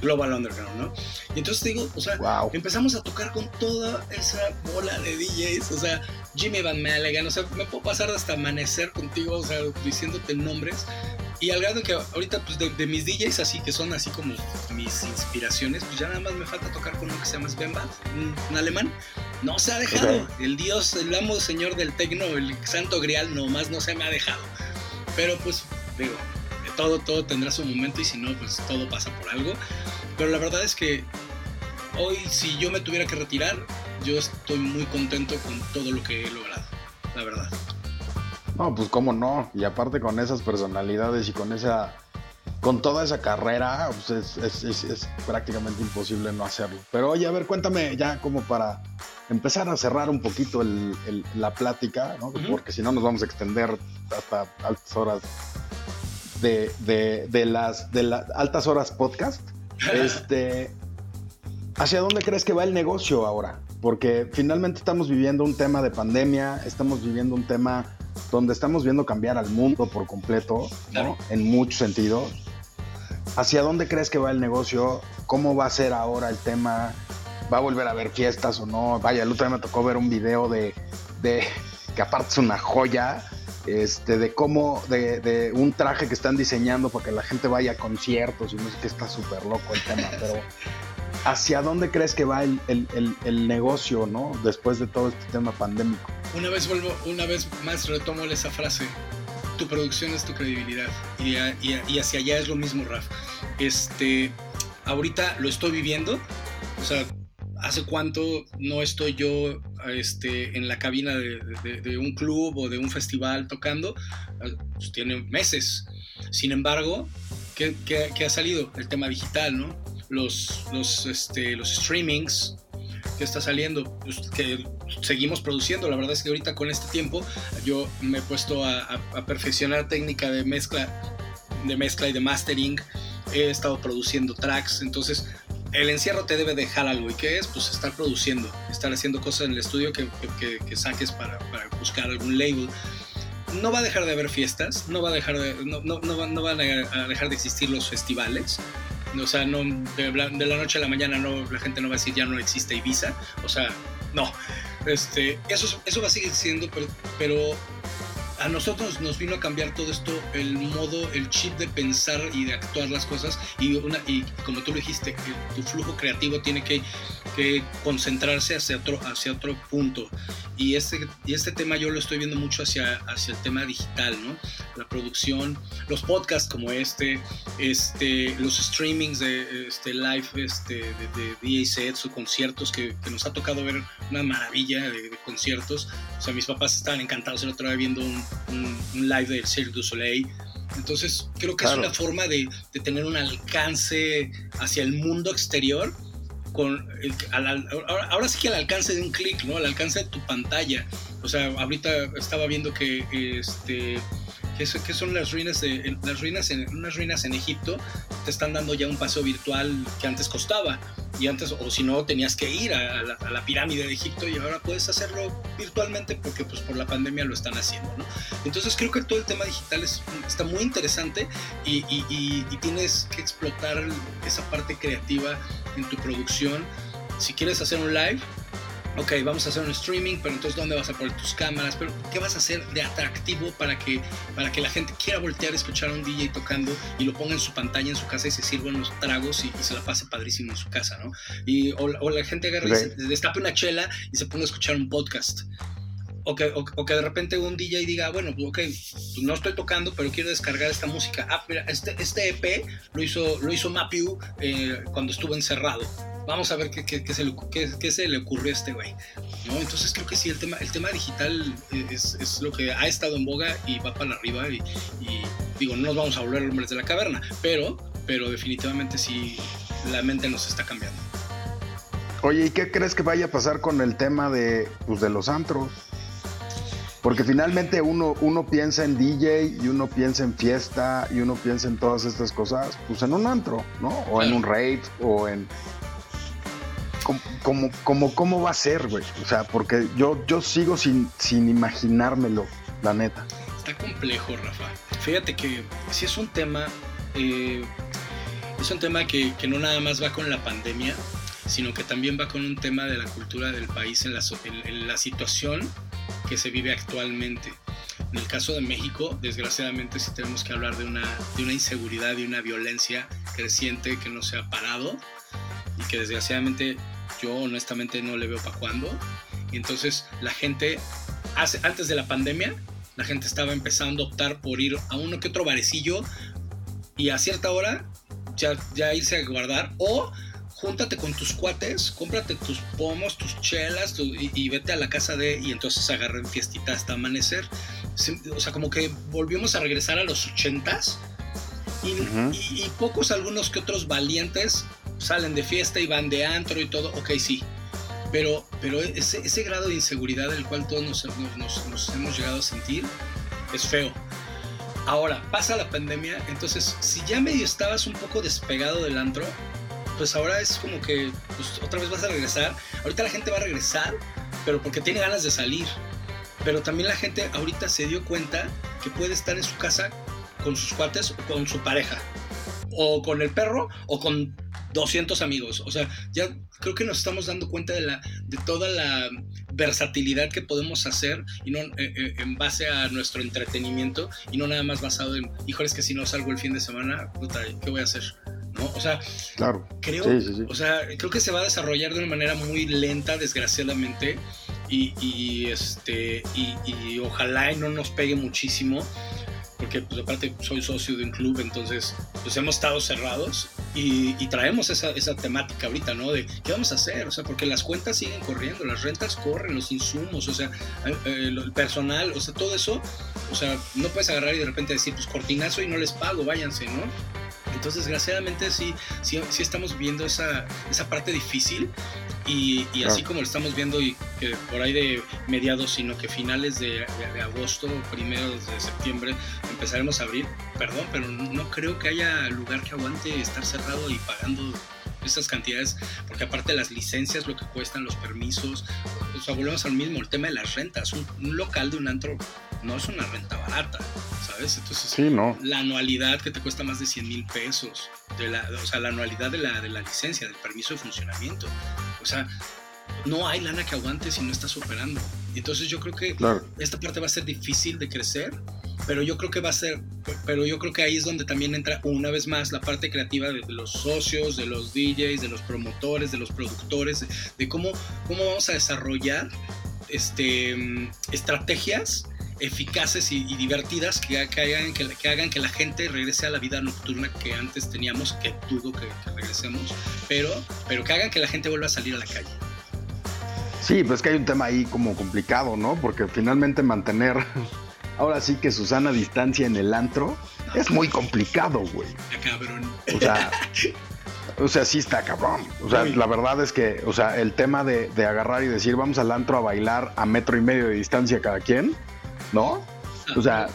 Global Underground, ¿no? Y entonces digo, o sea, empezamos a tocar con toda esa bola de DJs, o sea, Jimmy Van Malegan, o sea, me puedo pasar hasta amanecer contigo, o sea, diciéndote nombres. Y al grado que ahorita, pues de, mis DJs así, que son así como mis inspiraciones, pues ya nada más me falta tocar con uno que se llama Sven un, alemán. No se ha dejado. El dios, el amo señor del tecno, el santo grial, nomás no se me ha dejado. Pero pues, digo, todo, todo tendrá su momento y si no, pues todo pasa por algo. Pero la verdad es que hoy, si yo me tuviera que retirar, yo estoy muy contento con todo lo que he logrado, la verdad. No, pues cómo no. Y aparte con esas personalidades y con esa con toda esa carrera, pues es, es, es, prácticamente imposible no hacerlo. Pero oye, a ver, cuéntame ya como para empezar a cerrar un poquito el, la plática, ¿no? porque si no nos vamos a extender hasta altas horas de, las, de las altas horas podcast. Este, ¿Hacia dónde crees que va el negocio ahora? Porque finalmente estamos viviendo un tema de pandemia, estamos viviendo un tema donde estamos viendo cambiar al mundo por completo, ¿no? En muchos sentidos. ¿Hacia dónde crees que va el negocio? ¿Cómo va a ser ahora el tema? ¿Va a volver a haber fiestas o no? Vaya, el otro día me tocó ver un video de, de que aparte es una joya, este, de cómo, de, un traje que están diseñando para que la gente vaya a conciertos y no sé qué está súper loco el tema, pero ¿hacia dónde crees que va el, negocio, no? Después de todo este tema pandémico. Una vez vuelvo, una vez más retomo esa frase. Tu producción es tu credibilidad. Y, y, hacia allá es lo mismo, Raf. Este, ahorita lo estoy viviendo. O sea, ¿Hace cuánto no estoy yo este, en la cabina de, un club o de un festival tocando? Ah, pues tiene meses. Sin embargo, ¿qué, ha salido? El tema digital, ¿no? Los, los, este, los streamings que está saliendo, pues, que seguimos produciendo. La verdad es que ahorita con este tiempo yo me he puesto a, a perfeccionar técnica de mezcla, de mezcla y de mastering. He estado produciendo tracks, entonces el encierro te debe dejar algo. ¿Y qué es? Pues estar produciendo, estar haciendo cosas en el estudio que, saques para, buscar algún label. No va a dejar de haber fiestas, no va a dejar de, no, no, van a dejar de existir los festivales. O sea, de, la noche a la mañana la gente no va a decir ya no existe Ibiza. O sea, no. Este, eso, eso va a seguir siendo, pero a nosotros nos vino a cambiar todo esto, el modo, el chip de pensar y de actuar las cosas. Y, una, y como tú lo dijiste, tu flujo creativo tiene que, concentrarse hacia otro, hacia otro punto. Y este, y este tema yo lo estoy viendo mucho hacia, hacia el tema digital, ¿no? La producción, los podcasts como este, este los streamings de este, live este, de, de sets o conciertos que, nos ha tocado ver una maravilla de, de conciertos. O sea, mis papás estaban encantados el otro día viendo un, un, live del Cirque du Soleil. Entonces, creo que es una forma de, tener un alcance hacia el mundo exterior. Con ahora, sí que al alcance de un clic, ¿no? Al alcance de tu pantalla. O sea, ahorita estaba viendo que este que, son las ruinas de las ruinas en unas ruinas en Egipto te están dando ya un paseo virtual que antes costaba y antes o si no tenías que ir a la, pirámide de Egipto y ahora puedes hacerlo virtualmente porque pues por la pandemia lo están haciendo ¿no? entonces creo que todo el tema digital está muy interesante y, y tienes que explotar esa parte creativa en tu producción si quieres hacer un live ok, vamos a hacer un streaming, pero entonces ¿dónde vas a poner tus cámaras? Pero ¿qué vas a hacer de atractivo para que, para que la gente quiera voltear a escuchar a un DJ tocando y lo ponga en su pantalla en su casa y se sirvan los tragos y, se la pase padrísimo en su casa, ¿no? Y, o, la gente agarre y se destape una chela y se ponga a escuchar un podcast. O que, o, que, de repente un DJ diga, bueno, ok, pues no estoy tocando, pero quiero descargar esta música. Ah, mira, este, este EP lo hizo, lo hizo Mapiu eh, cuando estuvo encerrado vamos a ver qué, qué, se, le, qué, se, le, ocurrió a este güey. ¿no? Entonces creo que sí, el tema, el tema digital es, es, lo que ha estado en boga y va para arriba y, digo, no nos vamos a volver hombres de la caverna, pero, pero definitivamente sí, la mente nos está cambiando. Oye, ¿y qué crees que vaya a pasar con el tema de, pues, de los antros? Porque finalmente uno, uno piensa en DJ y uno piensa en fiesta y uno piensa en todas estas cosas, pues en un antro, ¿no? O en un raid o en... Como, como, ¿Cómo va a ser, güey? O sea, porque yo, yo sigo sin, sin imaginármelo, la neta. Está complejo, Rafa. Fíjate que si es un tema... Eh, es un tema que, que no nada más va con la pandemia, sino que también va con un tema de la cultura del país en la, en la situación que se vive actualmente. En el caso de México, desgraciadamente sí tenemos que hablar de una, de una inseguridad y una violencia creciente que no se ha parado y que desgraciadamente yo honestamente no le veo para cuándo. Entonces la gente, hace, antes de la pandemia, la gente estaba empezando a optar por ir a uno que otro barecillo y a cierta hora ya, ya irse a guardar o júntate con tus cuates, cómprate tus pomos, tus chelas y, vete a la casa de... Y entonces agarren fiestita hasta amanecer. O sea, como que volvimos a regresar a los ochentas y, pocos, algunos que otros valientes salen de fiesta y van de antro y todo, ok, sí. Pero, pero ese, ese grado de inseguridad del cual todos nos, nos, nos hemos llegado a sentir es feo. Ahora, pasa la pandemia, entonces si ya medio estabas un poco despegado del antro, pues ahora es como que pues, otra vez vas a regresar. Ahorita la gente va a regresar, pero porque tiene ganas de salir. Pero también la gente ahorita se dio cuenta que puede estar en su casa con sus cuates o con su pareja. O con el perro o con 200 amigos. O sea, ya creo que nos estamos dando cuenta de, la, de toda la versatilidad que podemos hacer y no eh, eh, en base a nuestro entretenimiento y no nada más basado en, híjoles que si no salgo el fin de semana, puta, ¿qué voy a hacer? O sea, claro. creo, O sea, creo que se va a desarrollar de una manera muy lenta, desgraciadamente, y, este, y, ojalá y no nos pegue muchísimo, porque pues aparte soy socio de un club, entonces pues hemos estado cerrados y, traemos esa, esa, temática ahorita, ¿no? De qué vamos a hacer, o sea, porque las cuentas siguen corriendo, las rentas corren, los insumos, o sea, eh, el personal, o sea, todo eso, o sea, no puedes agarrar y de repente decir, pues cortinazo y no les pago, váyanse, ¿no? Entonces, desgraciadamente, sí, sí, sí estamos viendo esa, esa parte difícil y, así como lo estamos viendo y que por ahí de mediados, sino que finales de, agosto, primeros de septiembre, empezaremos a abrir, perdón, pero no creo que haya lugar que aguante estar cerrado y pagando esas cantidades, porque aparte las licencias, lo que cuestan, los permisos, sea, volvemos al mismo, el tema de las rentas, un, un local de un antro no es una renta barata, ¿sabes? Entonces, sí, no. la anualidad que te cuesta más de 100 mil pesos, de la, o sea, la anualidad de la, de la licencia, del permiso de funcionamiento, o sea, no hay lana que aguante si no estás operando. Entonces yo creo que esta parte va a ser difícil de crecer, pero yo creo que va a ser, pero yo creo que ahí es donde también entra una vez más la parte creativa de, los socios, de los DJs, de los promotores, de los productores, de, cómo, cómo vamos a desarrollar este, mm, estrategias eficaces y, divertidas que, hagan, que, hagan que la gente regrese a la vida nocturna que antes teníamos, que dudo que, regresemos, pero, pero que hagan que la gente vuelva a salir a la calle. Sí, pues que hay un tema ahí como complicado, ¿no? Porque finalmente mantener, ahora sí que Susana distancia en el antro, es muy complicado, güey. Cabrón. O sea, o sea, sí está cabrón. O sea, la verdad es que, o sea, el tema de, de, agarrar y decir vamos al antro a bailar a metro y medio de distancia cada quien, ¿no? O sea,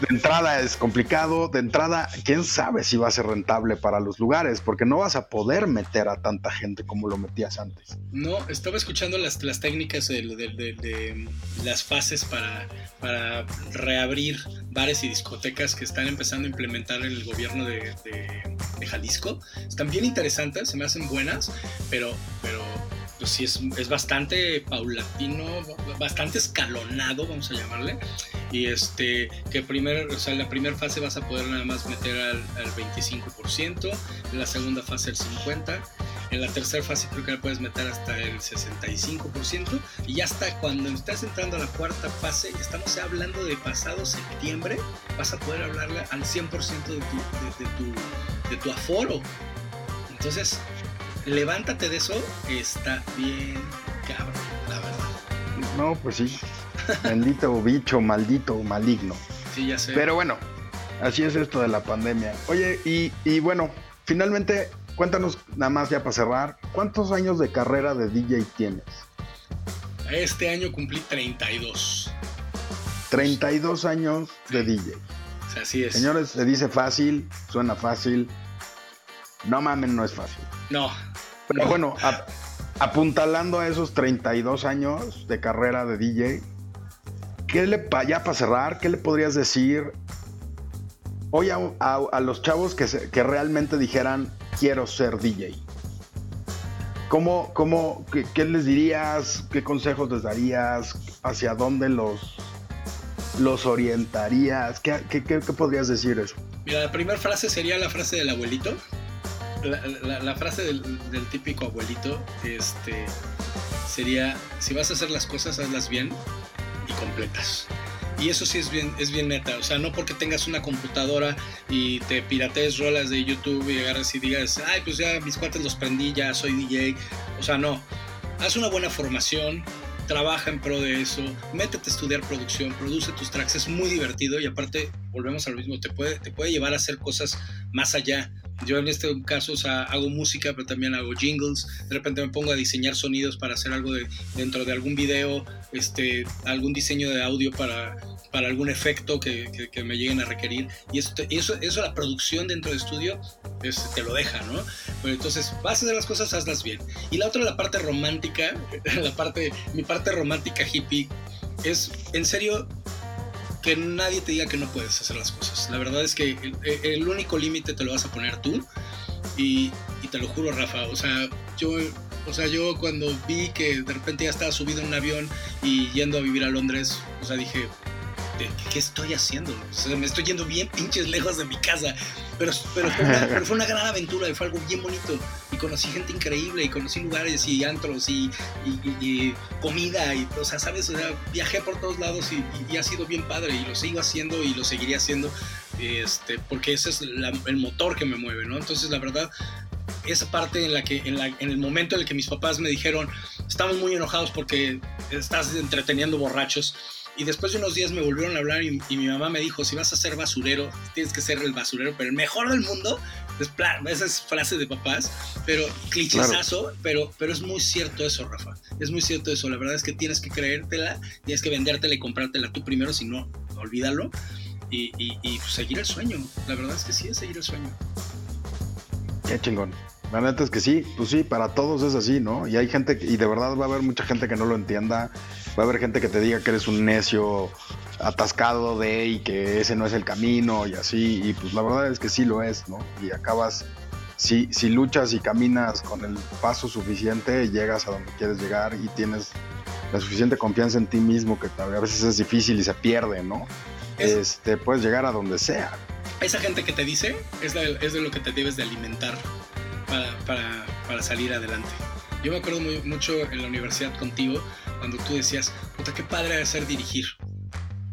de entrada es complicado, de entrada, quién sabe si va a ser rentable para los lugares, porque no vas a poder meter a tanta gente como lo metías antes. No, estaba escuchando las, las técnicas de, las fases para, para reabrir bares y discotecas que están empezando a implementar el gobierno de, Jalisco. Están bien interesantes, se me hacen buenas, pero, pero pues sí es, es, bastante paulatino, bastante escalonado, vamos a llamarle. Y este, que primero, o sea, en la primera fase vas a poder nada más meter al, al 25%, en la segunda fase el 50%, en la tercera fase creo que la puedes meter hasta el 65%, y ya hasta cuando estás entrando a la cuarta fase, estamos hablando de pasado septiembre, vas a poder hablarle al 100% de tu, de, de, tu, de tu aforo. Entonces, levántate de eso, está bien cabrón, la verdad. No, pues sí. Bendito bicho, maldito, maligno. Sí, ya sé. Pero bueno, así es esto de la pandemia. Oye, y, y bueno, finalmente, cuéntanos nada más ya para cerrar, ¿cuántos años de carrera de DJ tienes? Este año cumplí 32. 32 años de DJ. Así es. Señores, se dice fácil, suena fácil. No mamen, no es fácil. No. Pero bueno, apuntalando a esos 32 años de carrera de DJ, ¿qué le, ya para cerrar, qué le podrías decir hoy a, los chavos que, que, realmente dijeran, quiero ser DJ? ¿Cómo, cómo, qué, les dirías? ¿Qué consejos les darías? ¿Hacia dónde los, los orientarías? ¿Qué, qué podrías decir eso? Mira, la primera frase sería la frase del abuelito. La, frase del, típico abuelito este, sería, si vas a hacer las cosas, hazlas bien y completas. Y eso sí es bien, es bien neta. O sea, no porque tengas una computadora y te piratees rolas de YouTube y agarres y digas, ay, pues ya mis cuates los prendí, ya soy DJ. O sea, no. Haz una buena formación, trabaja en pro de eso, métete a estudiar producción, produce tus tracks, es muy divertido y aparte, volvemos al mismo, te puede, te puede llevar a hacer cosas más allá. Yo en este caso hago música, pero también hago jingles. De repente me pongo a diseñar sonidos para hacer algo de, dentro de algún video, este, algún diseño de audio para, para algún efecto que, que, me lleguen a requerir. Y eso, eso, eso la producción dentro de estudio este, te lo deja, ¿no? Pero entonces, vas a hacer las cosas, hazlas bien. Y la otra, la parte romántica, la parte, mi parte romántica hippie, es en serio que nadie te diga que no puedes hacer las cosas. La verdad es que el, único límite te lo vas a poner tú. Y, y, te lo juro, Rafa. O sea, yo, o sea, yo cuando vi que de repente ya estaba subido en un avión y yendo a vivir a Londres, o sea, dije, ¿qué estoy haciendo? O sea, me estoy yendo bien pinches lejos de mi casa. Pero, pero, fue una, pero fue una gran aventura, fue algo bien bonito. Y conocí gente increíble, y conocí lugares y antros y, y, comida. Y, o sea, ¿sabes? O sea, viajé por todos lados y, ha sido bien padre. Y lo sigo haciendo y lo seguiré haciendo. Este, porque ese es el motor que me mueve, ¿no? Entonces, la verdad, esa parte en la que en, la, en, el momento en el que mis papás me dijeron estamos muy enojados porque estás entreteniendo borrachos y después de unos días me volvieron a hablar y, mi mamá me dijo, si vas a ser basurero, tienes que ser el basurero, pero el mejor del mundo. Es esa es frase de papás, pero clichésazo, pero, pero es muy cierto eso, Rafa. Es muy cierto eso. La verdad es que tienes que creértela, tienes que vendértela y comprártela tú primero, si no, olvídalo. Y, y, pues, seguir el sueño. La verdad es que sí, es seguir el sueño. Qué chingón. La neta es que sí, pues sí, para todos es así, ¿no? Y hay gente, y de verdad va a haber mucha gente que no lo entienda Va a haber gente que te diga que eres un necio atascado de y que ese no es el camino y así. Y pues la verdad es que sí lo es, ¿no? Y acabas, si, si luchas y caminas con el paso suficiente, llegas a donde quieres llegar y tienes la suficiente confianza en ti mismo que a veces es difícil y se pierde, ¿no? este, puedes llegar a donde sea. Esa gente que te dice es de, es de lo que te debes de alimentar para, para, para salir adelante. Yo me acuerdo muy, mucho en la universidad contigo cuando tú decías, puta, qué padre de ser dirigir.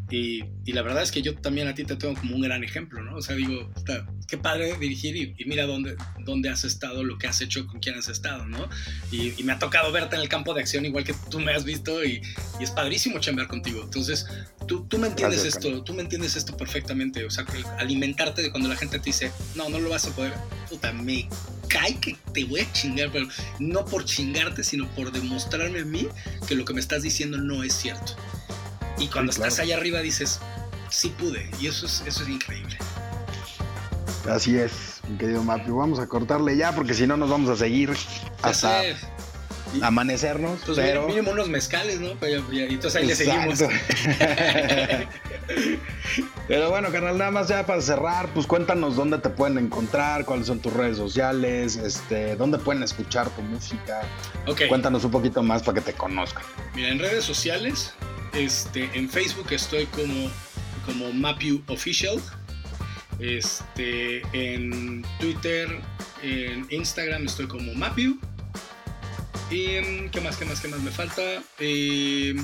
Y, y, la verdad es que yo también a ti te tengo como un gran ejemplo, ¿no? O sea, digo, puta, qué padre dirigir y, mira dónde, dónde has estado, lo que has hecho, con quién has estado, ¿no? Y, y, me ha tocado verte en el campo de acción igual que tú me has visto y, es padrísimo chambear contigo. Entonces, tú, tú me entiendes esto, tú me entiendes esto perfectamente. O sea, alimentarte de cuando la gente te dice, no, no lo vas a poder, puta, me cae que te voy a chingar, pero no por chingarte, sino por demostrarme a mí que lo que me estás diciendo no es cierto. Y cuando estás allá arriba dices, sí pude, y eso es, eso es increíble. Así es, mi querido Mapio. Vamos a cortarle ya porque si no nos vamos a seguir hasta amanecernos. Pues pero... mínimo unos mezcales, ¿no? y entonces ahí le seguimos. pero bueno, carnal, nada más ya para cerrar, pues cuéntanos dónde te pueden encontrar, cuáles son tus redes sociales, este, dónde pueden escuchar tu música. Okay. Cuéntanos un poquito más para que te conozcan. Mira, en redes sociales, este, en Facebook estoy como, como Mapu Official. Este, en Twitter, en Instagram estoy como Mapu. Y qué más, qué más, qué más me falta. Eh,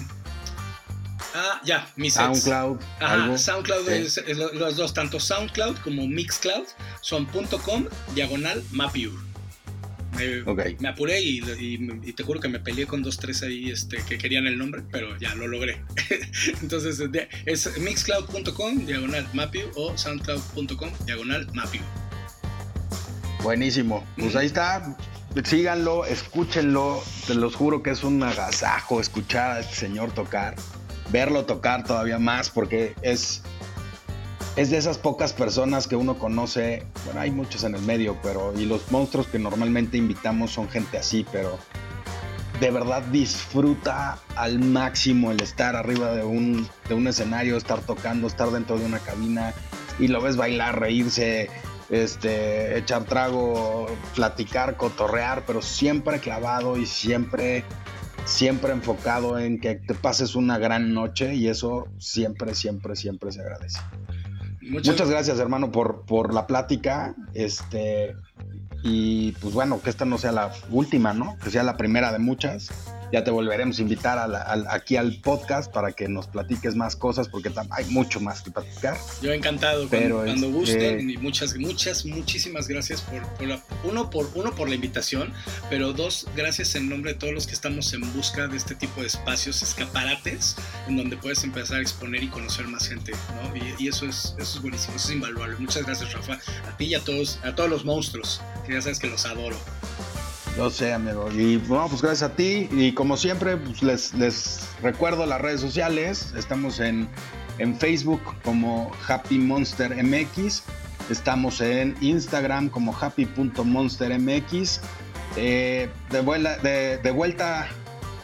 ah, ya, mis SoundCloud. Ajá, SoundCloud es, los dos, tanto SoundCloud como Mixcloud son .com diagonal Mapiur. Me, apuré y, te juro que me peleé con dos, tres ahí este, que querían el nombre, pero ya lo logré. Entonces es mixcloud.com diagonal Mapiu o soundcloud.com diagonal Mapiu. Buenísimo. Pues ahí está síganlo, escúchenlo, te los juro que es un agasajo escuchar a este señor tocar. Verlo tocar todavía más porque es, es de esas pocas personas que uno conoce, bueno, hay muchos en el medio, pero y los monstruos que normalmente invitamos son gente así, pero de verdad disfruta al máximo el estar arriba de un, de un escenario, estar tocando, estar dentro de una cabina y lo ves bailar, reírse, este, echar trago, platicar, cotorrear, pero siempre clavado y siempre, siempre enfocado en que te pases una gran noche y eso siempre, siempre, siempre se agradece. Muchas, gracias, hermano, por, por la plática. Este, y pues bueno, que esta no sea la última, ¿no? Que sea la primera de muchas ya te volveremos a invitar aquí al podcast para que nos platiques más cosas porque hay mucho más que platicar. Yo encantado, Pero cuando, este, gusten y muchas, muchas, muchísimas gracias por, la, uno, por, uno por la invitación, pero dos, gracias en nombre de todos los que estamos en busca de este tipo de espacios, escaparates, en donde puedes empezar a exponer y conocer más gente, ¿no? Y, eso, es, eso es buenísimo, eso es invaluable. Muchas gracias, Rafa, a ti y a todos, a todos los monstruos, que ya sabes que los adoro. Yo sé, amigo. Y bueno, pues gracias a ti. Y como siempre, pues les, les recuerdo las redes sociales. Estamos en, en Facebook como Happy Monster MX. Estamos en Instagram como happy.monstermx. Eh, de, de, vuelta,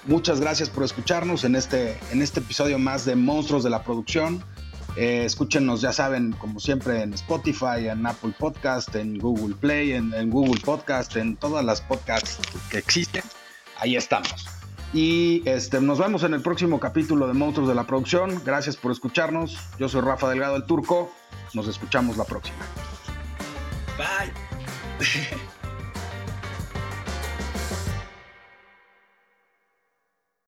muchas gracias por escucharnos en este, en este episodio más de Monstruos de la Producción. Eh, escúchenos, ya saben, como siempre, en Spotify, en Apple Podcast, en Google Play, en, Google Podcast, en todas las podcasts que existen. Ahí estamos. Y este, nos vemos en el próximo capítulo de Monstruos de la Producción. Gracias por escucharnos. Yo soy Rafa Delgado el Turco. Nos escuchamos la próxima. Bye.